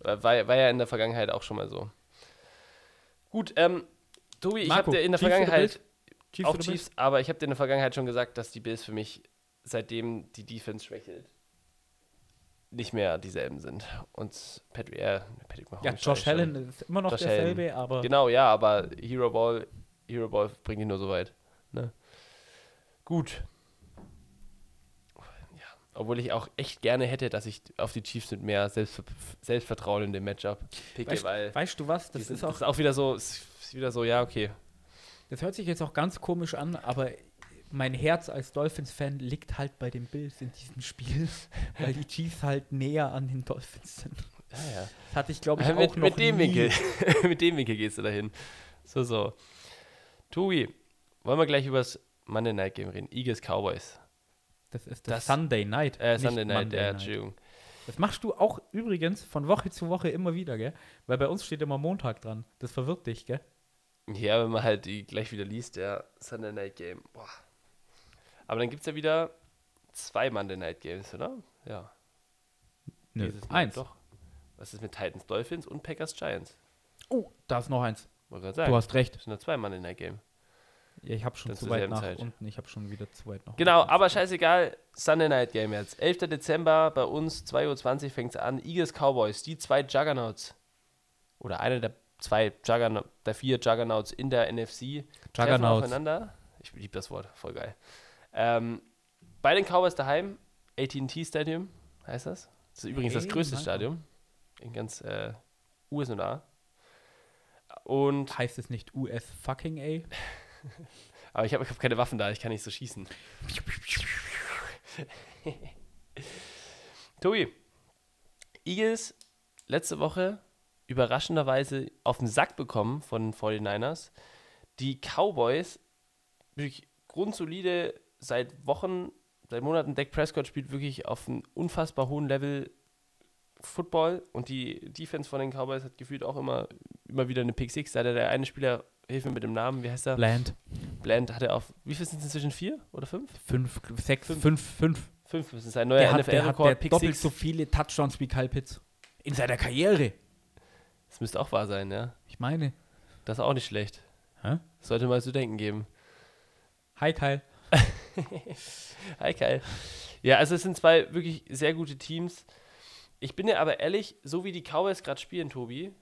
war, war ja in der Vergangenheit auch schon mal so. Gut, ähm, Tobi, ich habe dir in der Chiefs Vergangenheit Chiefs auch Chiefs, aber ich habe dir in der Vergangenheit schon gesagt, dass die Bills für mich, seitdem die Defense schwächelt, nicht mehr dieselben sind. Und Patrick, äh, Patrick Ja, Mahomes Josh ich schon. Allen ist immer noch Josh derselbe, Allen. aber Genau, ja, aber Hero Ball, Hero Ball bringt ihn nur so weit. Ne? Gut. Obwohl ich auch echt gerne hätte, dass ich auf die Chiefs mit mehr Selbstver Selbstvertrauen in dem Matchup picke, weißt, weil weißt du was, das sind, ist das auch, ist auch wieder so, ist wieder so, ja, okay. das hört sich jetzt auch ganz komisch an, aber mein Herz als Dolphins-Fan liegt halt bei den Bills in diesem Spiel, weil die Chiefs halt näher an den Dolphins sind. Ja, ja. Das hatte ich, glaube ich, Äh, auch mit, noch mit dem nie. Winkel. mit dem Winkel gehst du dahin. So, so. Tobi, wollen wir gleich über das Monday Night Game reden? Eagles Cowboys. Das ist das, Das- Sunday Night. Äh, nicht Sunday Night, Monday ja, Entschuldigung. Das machst du auch übrigens von Woche zu Woche immer wieder, gell? Weil bei uns steht immer Montag dran. Das verwirrt dich, gell? Ja, wenn man halt die gleich wieder liest, der Sunday Night Game. Boah. Aber dann gibt es ja wieder zwei Monday Night Games, oder? Ja. Nö, Dieses eins. Doch. Was ist mit Titans Dolphins und Packers Giants? Oh, da ist noch eins. Sagen. Du hast recht. Das sind nur zwei Monday Night Game. Ja, ich habe schon Das zu weit nach Zeit. unten. Ich habe schon wieder zu weit nach Genau, unten. aber scheißegal. Sunday Night Game jetzt. 11. Dezember bei uns, 2.20 Uhr fängt es an. Eagles Cowboys, die zwei Juggernauts. Oder einer der zwei Juggernauts, der vier Juggernauts in der NFC. Juggernauts. aufeinander. Ich liebe das Wort, voll geil. Ähm, bei den Cowboys daheim, AT&T Stadium heißt das. Das ist übrigens das Hey, größte Mann. Stadium in ganz äh, USA. Und, Heißt es nicht US fucking A? aber ich habe ich hab keine Waffen da, ich kann nicht so schießen. Tobi, Eagles letzte Woche überraschenderweise auf den Sack bekommen von den 49ers. Die Cowboys, wirklich grundsolide, seit Wochen, seit Monaten, Dak Prescott spielt wirklich auf einem unfassbar hohen Level Football und die Defense von den Cowboys hat gefühlt auch immer, immer wieder eine Pick Six. Da der eine Spieler, hilf mir mit dem Namen, wie heißt er? Bland. Bland hat er auf, wie viel sind es inzwischen? Vier oder fünf? Fünf, sechs, Fünf. fünf, fünf. Fünf, das ist ein neuer Der der der NFL-Rekord, Pick doppelt so viele Touchdowns wie Kyle Pitts. In seiner Karriere. Das müsste auch wahr sein, ja. Ich meine. Das ist auch nicht schlecht. Hä? Sollte mal zu denken geben. Hi Kyle. Hi Kyle. Ja, also es sind zwei wirklich sehr gute Teams. Ich bin dir aber ehrlich, so wie die Cowboys gerade spielen, Tobi,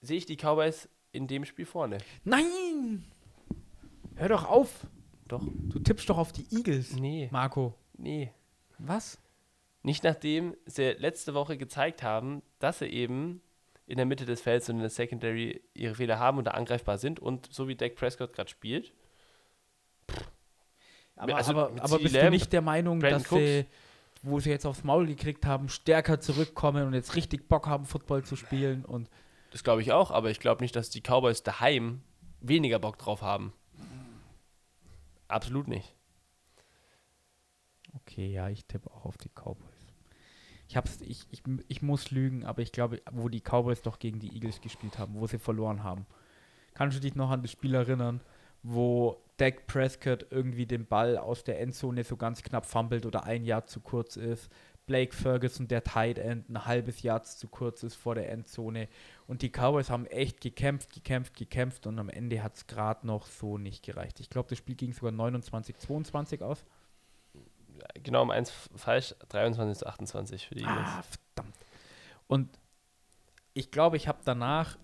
sehe ich die Cowboys in dem Spiel vorne. Nein! Hör doch auf. Doch. Du tippst doch auf die Eagles, Nee, Marco. nee. Was? Nicht nachdem sie letzte Woche gezeigt haben, dass sie eben in der Mitte des Felds und in der Secondary ihre Fehler haben und da angreifbar sind und so wie Dak Prescott gerade spielt. Aber, Also aber, aber bist du Lamb, nicht der Meinung, Brandon dass sie, wo sie jetzt aufs Maul gekriegt haben, stärker zurückkommen und jetzt richtig Bock haben, Football zu spielen und Das glaube ich auch, aber ich glaube nicht, dass die Cowboys daheim weniger Bock drauf haben. Absolut nicht. Okay, ja, ich tippe auch auf die Cowboys. Ich, hab's, ich, ich, ich muss lügen, aber ich glaube, wo die Cowboys doch gegen die Eagles gespielt haben, wo sie verloren haben. Kannst du dich noch an das Spiel erinnern, wo Dak Prescott irgendwie den Ball aus der Endzone so ganz knapp fummelt oder ein Jahr zu kurz ist? Blake Ferguson, der Tight End, ein halbes Jahr zu kurz ist vor der Endzone. Und die Cowboys haben echt gekämpft, gekämpft, gekämpft und am Ende hat es gerade noch so nicht gereicht. Ich glaube, das Spiel ging sogar 29-22 aus. Genau um eins falsch, 23 zu 28 für die Eagles. Ah, verdammt. Und ich glaube, ich habe danach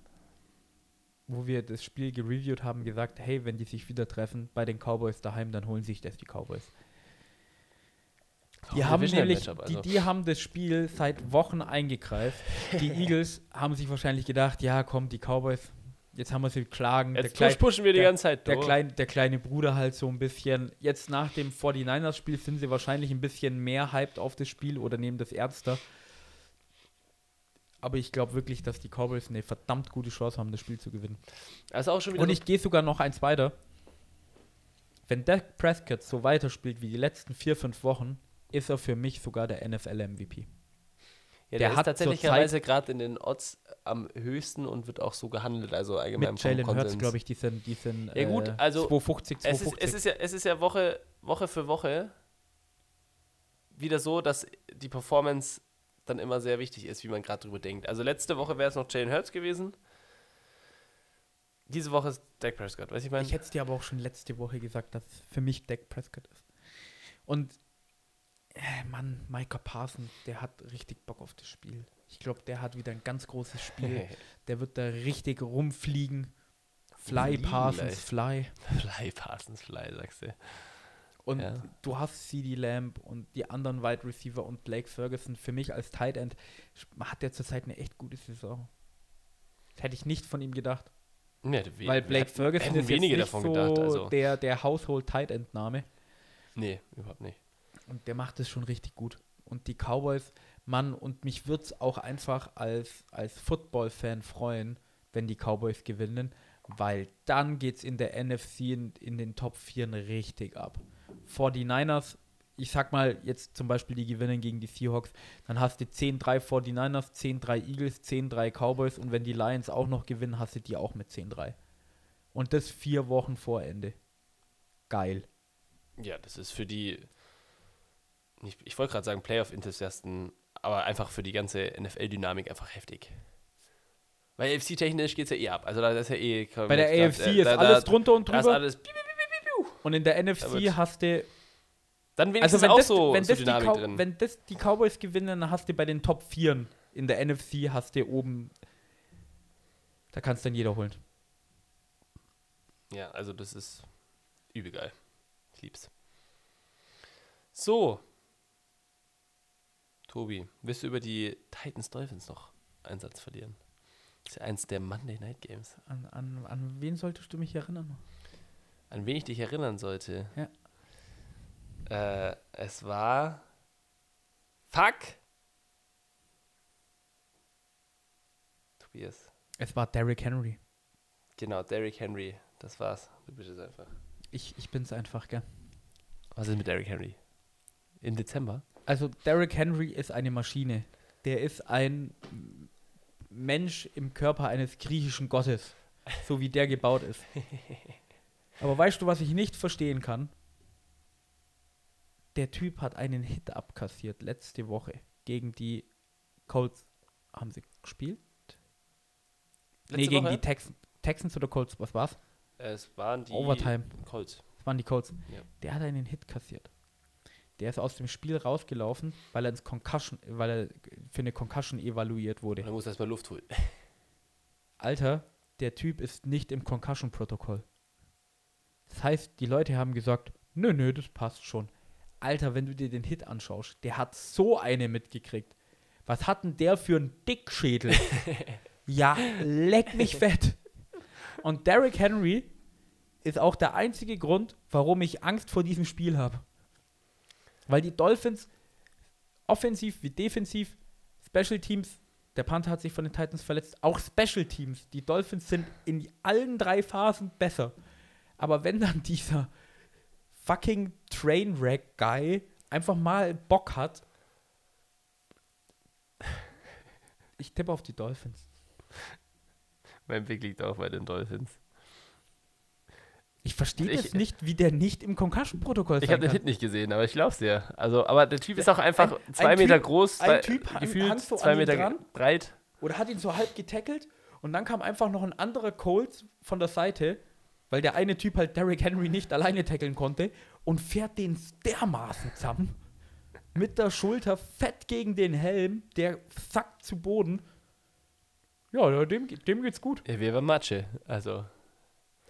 wo wir das Spiel gereviewt haben, gesagt, hey, wenn die sich wieder treffen bei den Cowboys daheim, dann holen sich das die Cowboys. Die haben nämlich, Matchup, die, also. die haben das Spiel seit Wochen eingegreift. Die Eagles haben sich wahrscheinlich gedacht, ja komm, die Cowboys, jetzt haben wir sie klagen. Jetzt Klein- push pushen wir die der- ganze Zeit der, klein, der kleine Bruder halt so ein bisschen. Jetzt nach dem 49ers-Spiel sind sie wahrscheinlich ein bisschen mehr hyped auf das Spiel oder nehmen das ernster. Aber ich glaube wirklich, dass die Cowboys eine verdammt gute Chance haben, das Spiel zu gewinnen. Also auch schon wieder Und ich gehe sogar noch eins weiter. Wenn Dak Prescott so weiterspielt wie die letzten vier, fünf Wochen, ist er für mich sogar der NFL-MVP. ja, der der, ist hat tatsächlicherweise gerade in den Odds am höchsten und wird auch so gehandelt, also allgemein Mit Jalen Hurts, glaube ich, die sind, die sind Ja, gut, äh, also 250, Es ist, 250. es ist ja, es ist ja Woche, Woche für Woche wieder so, dass die Performance dann immer sehr wichtig ist, wie man gerade drüber denkt. Also letzte Woche wäre es noch Jalen Hurts gewesen. Diese Woche ist Dak Prescott, weißt du, ich meine? Ich hätte es dir aber auch schon letzte Woche gesagt, dass es für mich Dak Prescott ist. Und, äh, Mann, Micah Parsons, der hat richtig Bock auf das Spiel. Ich glaube, der hat wieder ein ganz großes Spiel. der wird da richtig rumfliegen. Fly, Fliegen Parsons, gleich. fly. Fly, Parsons, Fly, sagst du. Und Ja. du hast CD Lamb und die anderen Wide Receiver und Blake Ferguson. Für mich als Tight End hat der zurzeit eine echt gute Saison. Das hätte ich nicht von ihm gedacht. Ja, we- Weil Blake Ferguson ist wenige jetzt nicht davon so gedacht. Also. der, der Household Tight End Name. Nee, überhaupt nicht. Und der macht es schon richtig gut. Und die Cowboys, Mann, und mich würde es auch einfach als, als Football-Fan freuen, wenn die Cowboys gewinnen, weil dann geht es in der NFC in, in den Top 4 richtig ab. 49ers, ich sag mal jetzt zum Beispiel, die gewinnen gegen die Seahawks, dann hast du 10-3 49ers, 10-3 Eagles, 10-3 Cowboys und wenn die Lions auch noch gewinnen, hast du die auch mit 10-3. Und das vier Wochen vor Ende. Geil. Ja, das ist für die, nicht, ich wollte gerade sagen Playoff-Enthusiasten, aber einfach für die ganze NFL-Dynamik einfach heftig. Weil AFC-technisch geht es ja eh ab. Also da ist ja eh. Bei der AFC ist alles drunter und Da ist drüber. alles. piu, piu, piu. Und in der Da NFC wird- hast du. Dann wenigstens Also, wenn, auch das, so, wenn, so das die Dynamik Cow- drin. wenn das die Cowboys gewinnen, dann hast du bei den Top 4 in der NFC hast du oben. Da kannst dann jeder holen. Ja, also das ist übel geil. Ich lieb's. So. Tobi, willst du über die Titans Dolphins noch einen Satz verlieren? Das ist ja eins der Monday Night Games. An, an, an wen solltest du mich erinnern? An wen ich dich erinnern sollte. Ja. Äh, es war. Fuck! Tobias. Es war Derrick Henry. Genau, Derrick Henry. Das war's. Du bist es einfach. Ich, ich bin's einfach, gell? Was ist mit Derrick Henry? Im Dezember? Also, Derrick Henry ist eine Maschine. Der ist ein Mensch im Körper eines griechischen Gottes. So wie der gebaut ist. Aber weißt du, was ich nicht verstehen kann? Der Typ hat einen Hit abkassiert letzte Woche gegen die Colts. Haben sie gespielt? nee, Letzte gegen Woche? die Texans. Texans oder Colts, was war's? Es waren die Overtime. Colts. Das waren die Colts. Ja. Der hat einen Hit kassiert. Der ist aus dem Spiel rausgelaufen, weil er ins Concussion, weil er für eine Concussion evaluiert wurde. Dann muss er erstmal Luft holen. Alter, der Typ ist nicht im Concussion-Protokoll. Das heißt, die Leute haben gesagt, nö, nö, das passt schon. Alter, wenn du dir den Hit anschaust, der hat so eine mitgekriegt. Was hat denn der für einen Dickschädel? ja, leck mich fett. Und Derrick Henry ist auch der einzige Grund, warum ich Angst vor diesem Spiel habe. Weil die Dolphins offensiv wie defensiv, Special Teams, der Panther hat sich von den Titans verletzt, auch Special Teams, die Dolphins sind in allen drei Phasen besser. Aber wenn dann dieser fucking Trainwreck-Guy einfach mal Bock hat, ich tippe auf die Dolphins. Mein Blick liegt auch bei den Dolphins. Ich verstehe Ich- das nicht, wie der nicht im Concussion-Protokoll Ich sein habe den. Hit nicht gesehen, aber ich glaub's dir. Also, aber der Typ ist auch einfach ein zwei Typ- Meter groß, ein zwei, Typ hang- gefühlt so zwei Meter dran. breit. Oder hat ihn so halb getackelt und dann kam einfach noch ein anderer Colts von der Seite, weil der eine Typ halt Derrick Henry nicht alleine tackeln konnte und fährt den dermaßen zusammen. Mit der Schulter fett gegen den Helm, der sackt zu Boden. Ja, dem, dem geht's gut. Ja, wir waren Matsche. Also,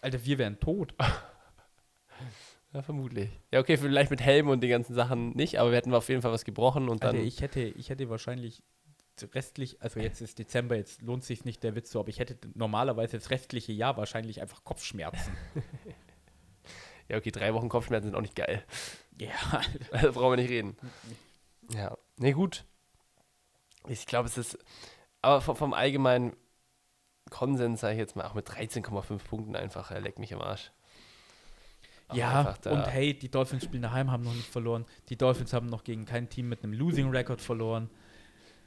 Alter, wir wären tot. ja, vermutlich. Ja, okay, vielleicht mit Helm und den ganzen Sachen nicht, aber wir hätten auf jeden Fall was gebrochen und dann. Alter, ich hätte, ich hätte wahrscheinlich restlich, also jetzt ist Dezember, jetzt lohnt sich nicht der Witz so, aber ich hätte normalerweise das restliche Jahr wahrscheinlich einfach Kopfschmerzen. ja, okay, drei Wochen Kopfschmerzen sind auch nicht geil. ja, Da brauchen wir nicht reden. Ja, nee, gut. Ich glaube, es ist, aber vom, vom allgemeinen Konsens, sage ich jetzt mal, auch mit 13,5 Punkten einfach, er leckt mich am Arsch. Auch ja, und hey, die Dolphins spielen daheim, haben noch nicht verloren. Die Dolphins haben noch gegen kein Team mit einem Losing Record verloren.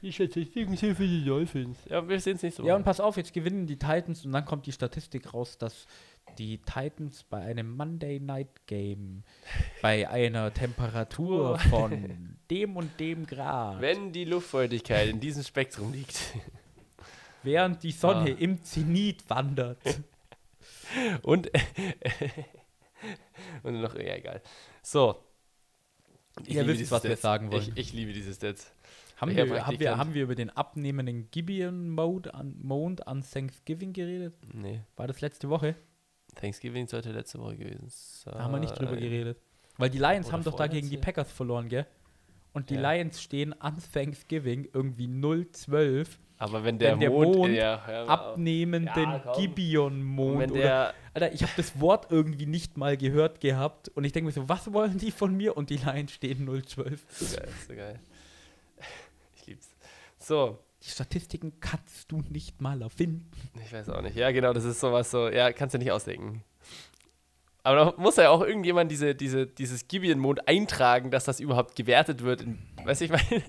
Die Statistiken sind für die Dolphins. Ja, wir sehen es nicht so. Ja, und pass auf, jetzt gewinnen die Titans und dann kommt die Statistik raus, dass die Titans bei einem Monday Night Game bei einer Temperatur von dem und dem Grad, Wenn die Luftfeuchtigkeit in diesem Spektrum liegt. Während die Sonne Ah. im Zenit wandert. Und, und noch, ja, egal. So. Ich Ihr liebe wisst, was wir sagen wollen. Ich, ich liebe diese Stats. Haben Ja, wir, haben, wir, haben wir über den abnehmenden Gibeon-Mode an, Mond an Thanksgiving geredet? Nee. War das letzte Woche? Thanksgiving sollte letzte Woche gewesen sein. Da haben wir nicht drüber geredet. Weil die Lions Oder haben doch da gegen die. Packers verloren, gell? Und die Ja. Lions stehen an Thanksgiving irgendwie 0-12 Aber wenn der, Wenn der Mond, Mond ja, abnehmenden Ja. Gibeon-Mond. Alter, ich habe das Wort irgendwie nicht mal gehört gehabt und ich denke mir so, was wollen die von mir? Und die Lions stehen 0-12. so geil, so geil. Ich lieb's. So, Die Statistiken kannst du nicht mal erfinden. ich weiß auch nicht. Ja, genau, das ist sowas so, ja, kannst du nicht ausdenken. Aber da muss ja auch irgendjemand diese, diese, dieses Gibeon-Mond eintragen, dass das überhaupt gewertet wird. In, weißt du, ich meine?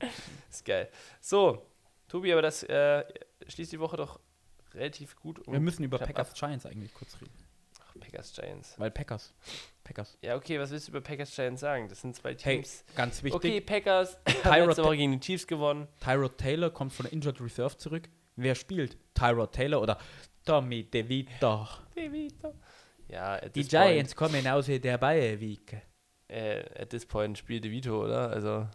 ist geil. So, Tobi, aber das äh, schließt die Woche doch relativ gut um. Wir müssen über Packers ab. Giants eigentlich kurz reden. Ach, Packers Giants. Weil Packers. Packers. Ja, okay, was willst du über Packers Giants sagen? Das sind zwei Hey, Teams. ganz wichtig. okay, Packers Tyrod letzte Woche gegen die Chiefs gewonnen. Tyrod Taylor kommt von der Injured Reserve zurück. Wer spielt? Tyrod Taylor oder Tommy DeVito? Ja, at Die this Giants kommen aus der Bayerwieke. Point, äh, at this point spielt DeVito, oder? Also,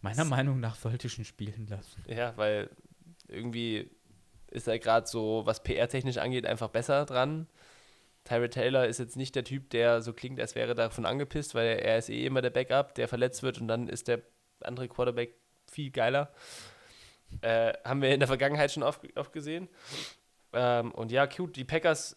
Meiner Meinung nach sollte ich ihn spielen lassen. ja, weil irgendwie ist er gerade so, was PR-technisch angeht, einfach besser dran. Tyrod Taylor ist jetzt nicht der Typ, der so klingt, als wäre davon angepisst, weil er ist eh immer der Backup, der verletzt wird und dann ist der andere Quarterback viel geiler. Äh, haben wir in der Vergangenheit schon oft, oft gesehen. Ähm, und ja, cute, die Packers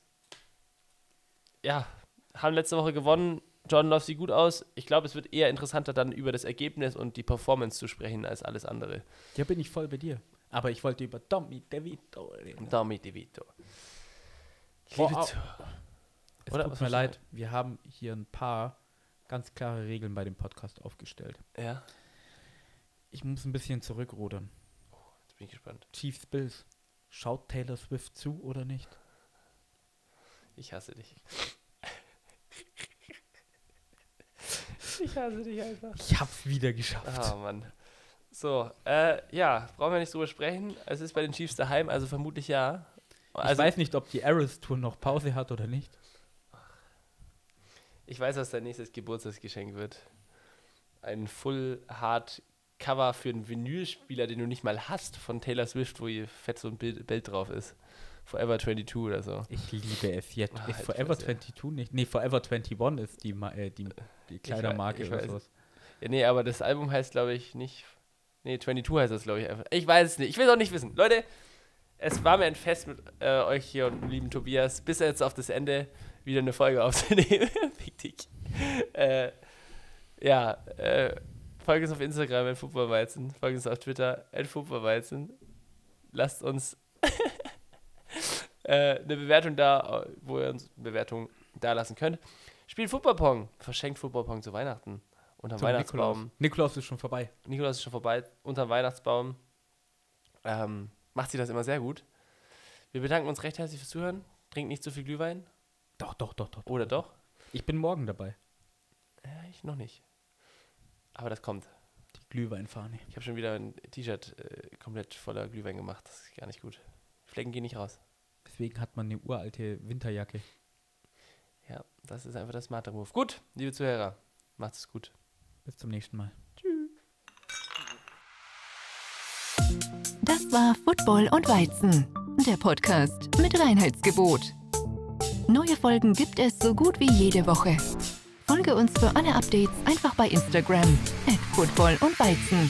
ja, haben letzte Woche gewonnen. Jordan Love sieht gut aus. Ich glaube, es wird eher interessanter, dann über das Ergebnis und die Performance zu sprechen, als alles andere. Ja, bin ich voll bei dir. Aber ich wollte über Tommy DeVito reden. Tommy DeVito. Ich liebe zu- Es Oder? tut mir leid, wir haben hier ein paar ganz klare Regeln bei dem Podcast aufgestellt. Ja, Ich muss ein bisschen zurückrudern. jetzt bin ich gespannt. Chiefs Bills. Schaut Taylor Swift zu oder nicht? Ich hasse dich. ich hasse dich einfach. Ich hab's wieder geschafft. Ah, Mann. So, äh, ja, brauchen wir nicht drüber sprechen. Es ist bei den Chiefs daheim, also vermutlich ja. ich Also, weiß nicht, ob die Eras Tour noch Pause hat oder nicht. Ich weiß, was dein nächstes Geburtstagsgeschenk wird. Ein Full Hard Cover für einen Vinylspieler, den du nicht mal hast, von Taylor Swift, wo hier fett so ein Bild, Bild drauf ist. Forever 22 oder so. Ich liebe es jetzt. Ah, ist Forever Fresse. 22 nicht? Nee, Forever 21 ist die, äh, die, die Kleidermarke ich oder weiß. sowas. Ja, nee, aber das Album heißt, glaube ich, nicht. Nee, 22 heißt das, glaube ich, einfach. Ich weiß es nicht. Ich will es auch nicht wissen. Leute, es war mir ein Fest mit äh, euch hier und dem lieben Tobias, bis jetzt auf das Ende wieder eine Folge aufzunehmen. Dich. Äh, ja, äh, folgt uns auf Instagram, at Fußballweizen. Folgt uns auf Twitter, at Fußballweizen. Lasst uns äh, eine Bewertung da, wo ihr uns Bewertung da lassen könnt. Spielt Footballpong. Verschenkt Footballpong zu Weihnachten. Unterm Zum Weihnachtsbaum. Nikolaus. Nikolaus ist schon vorbei. Nikolaus ist schon vorbei, unterm Weihnachtsbaum. Ähm, macht sie das immer sehr gut. Wir bedanken uns recht herzlich fürs Zuhören. Trinkt nicht zu viel Glühwein. Doch, doch, doch, doch. Oder doch? Ich bin morgen dabei. Ja, ich noch nicht. Aber das kommt. Die Glühweinfahne. Ich habe schon wieder ein T-Shirt äh, komplett voller Glühwein gemacht. Das ist gar nicht gut. Flecken gehen nicht raus. Deswegen hat man eine uralte Winterjacke. Ja, das ist einfach der smarte Move. Gut, liebe Zuhörer, macht es gut. Bis zum nächsten Mal. Das war Football und Weizen, der Podcast mit Reinheitsgebot. Neue Folgen gibt es so gut wie jede Woche. Folge uns für alle Updates einfach bei Instagram at Football und Weizen.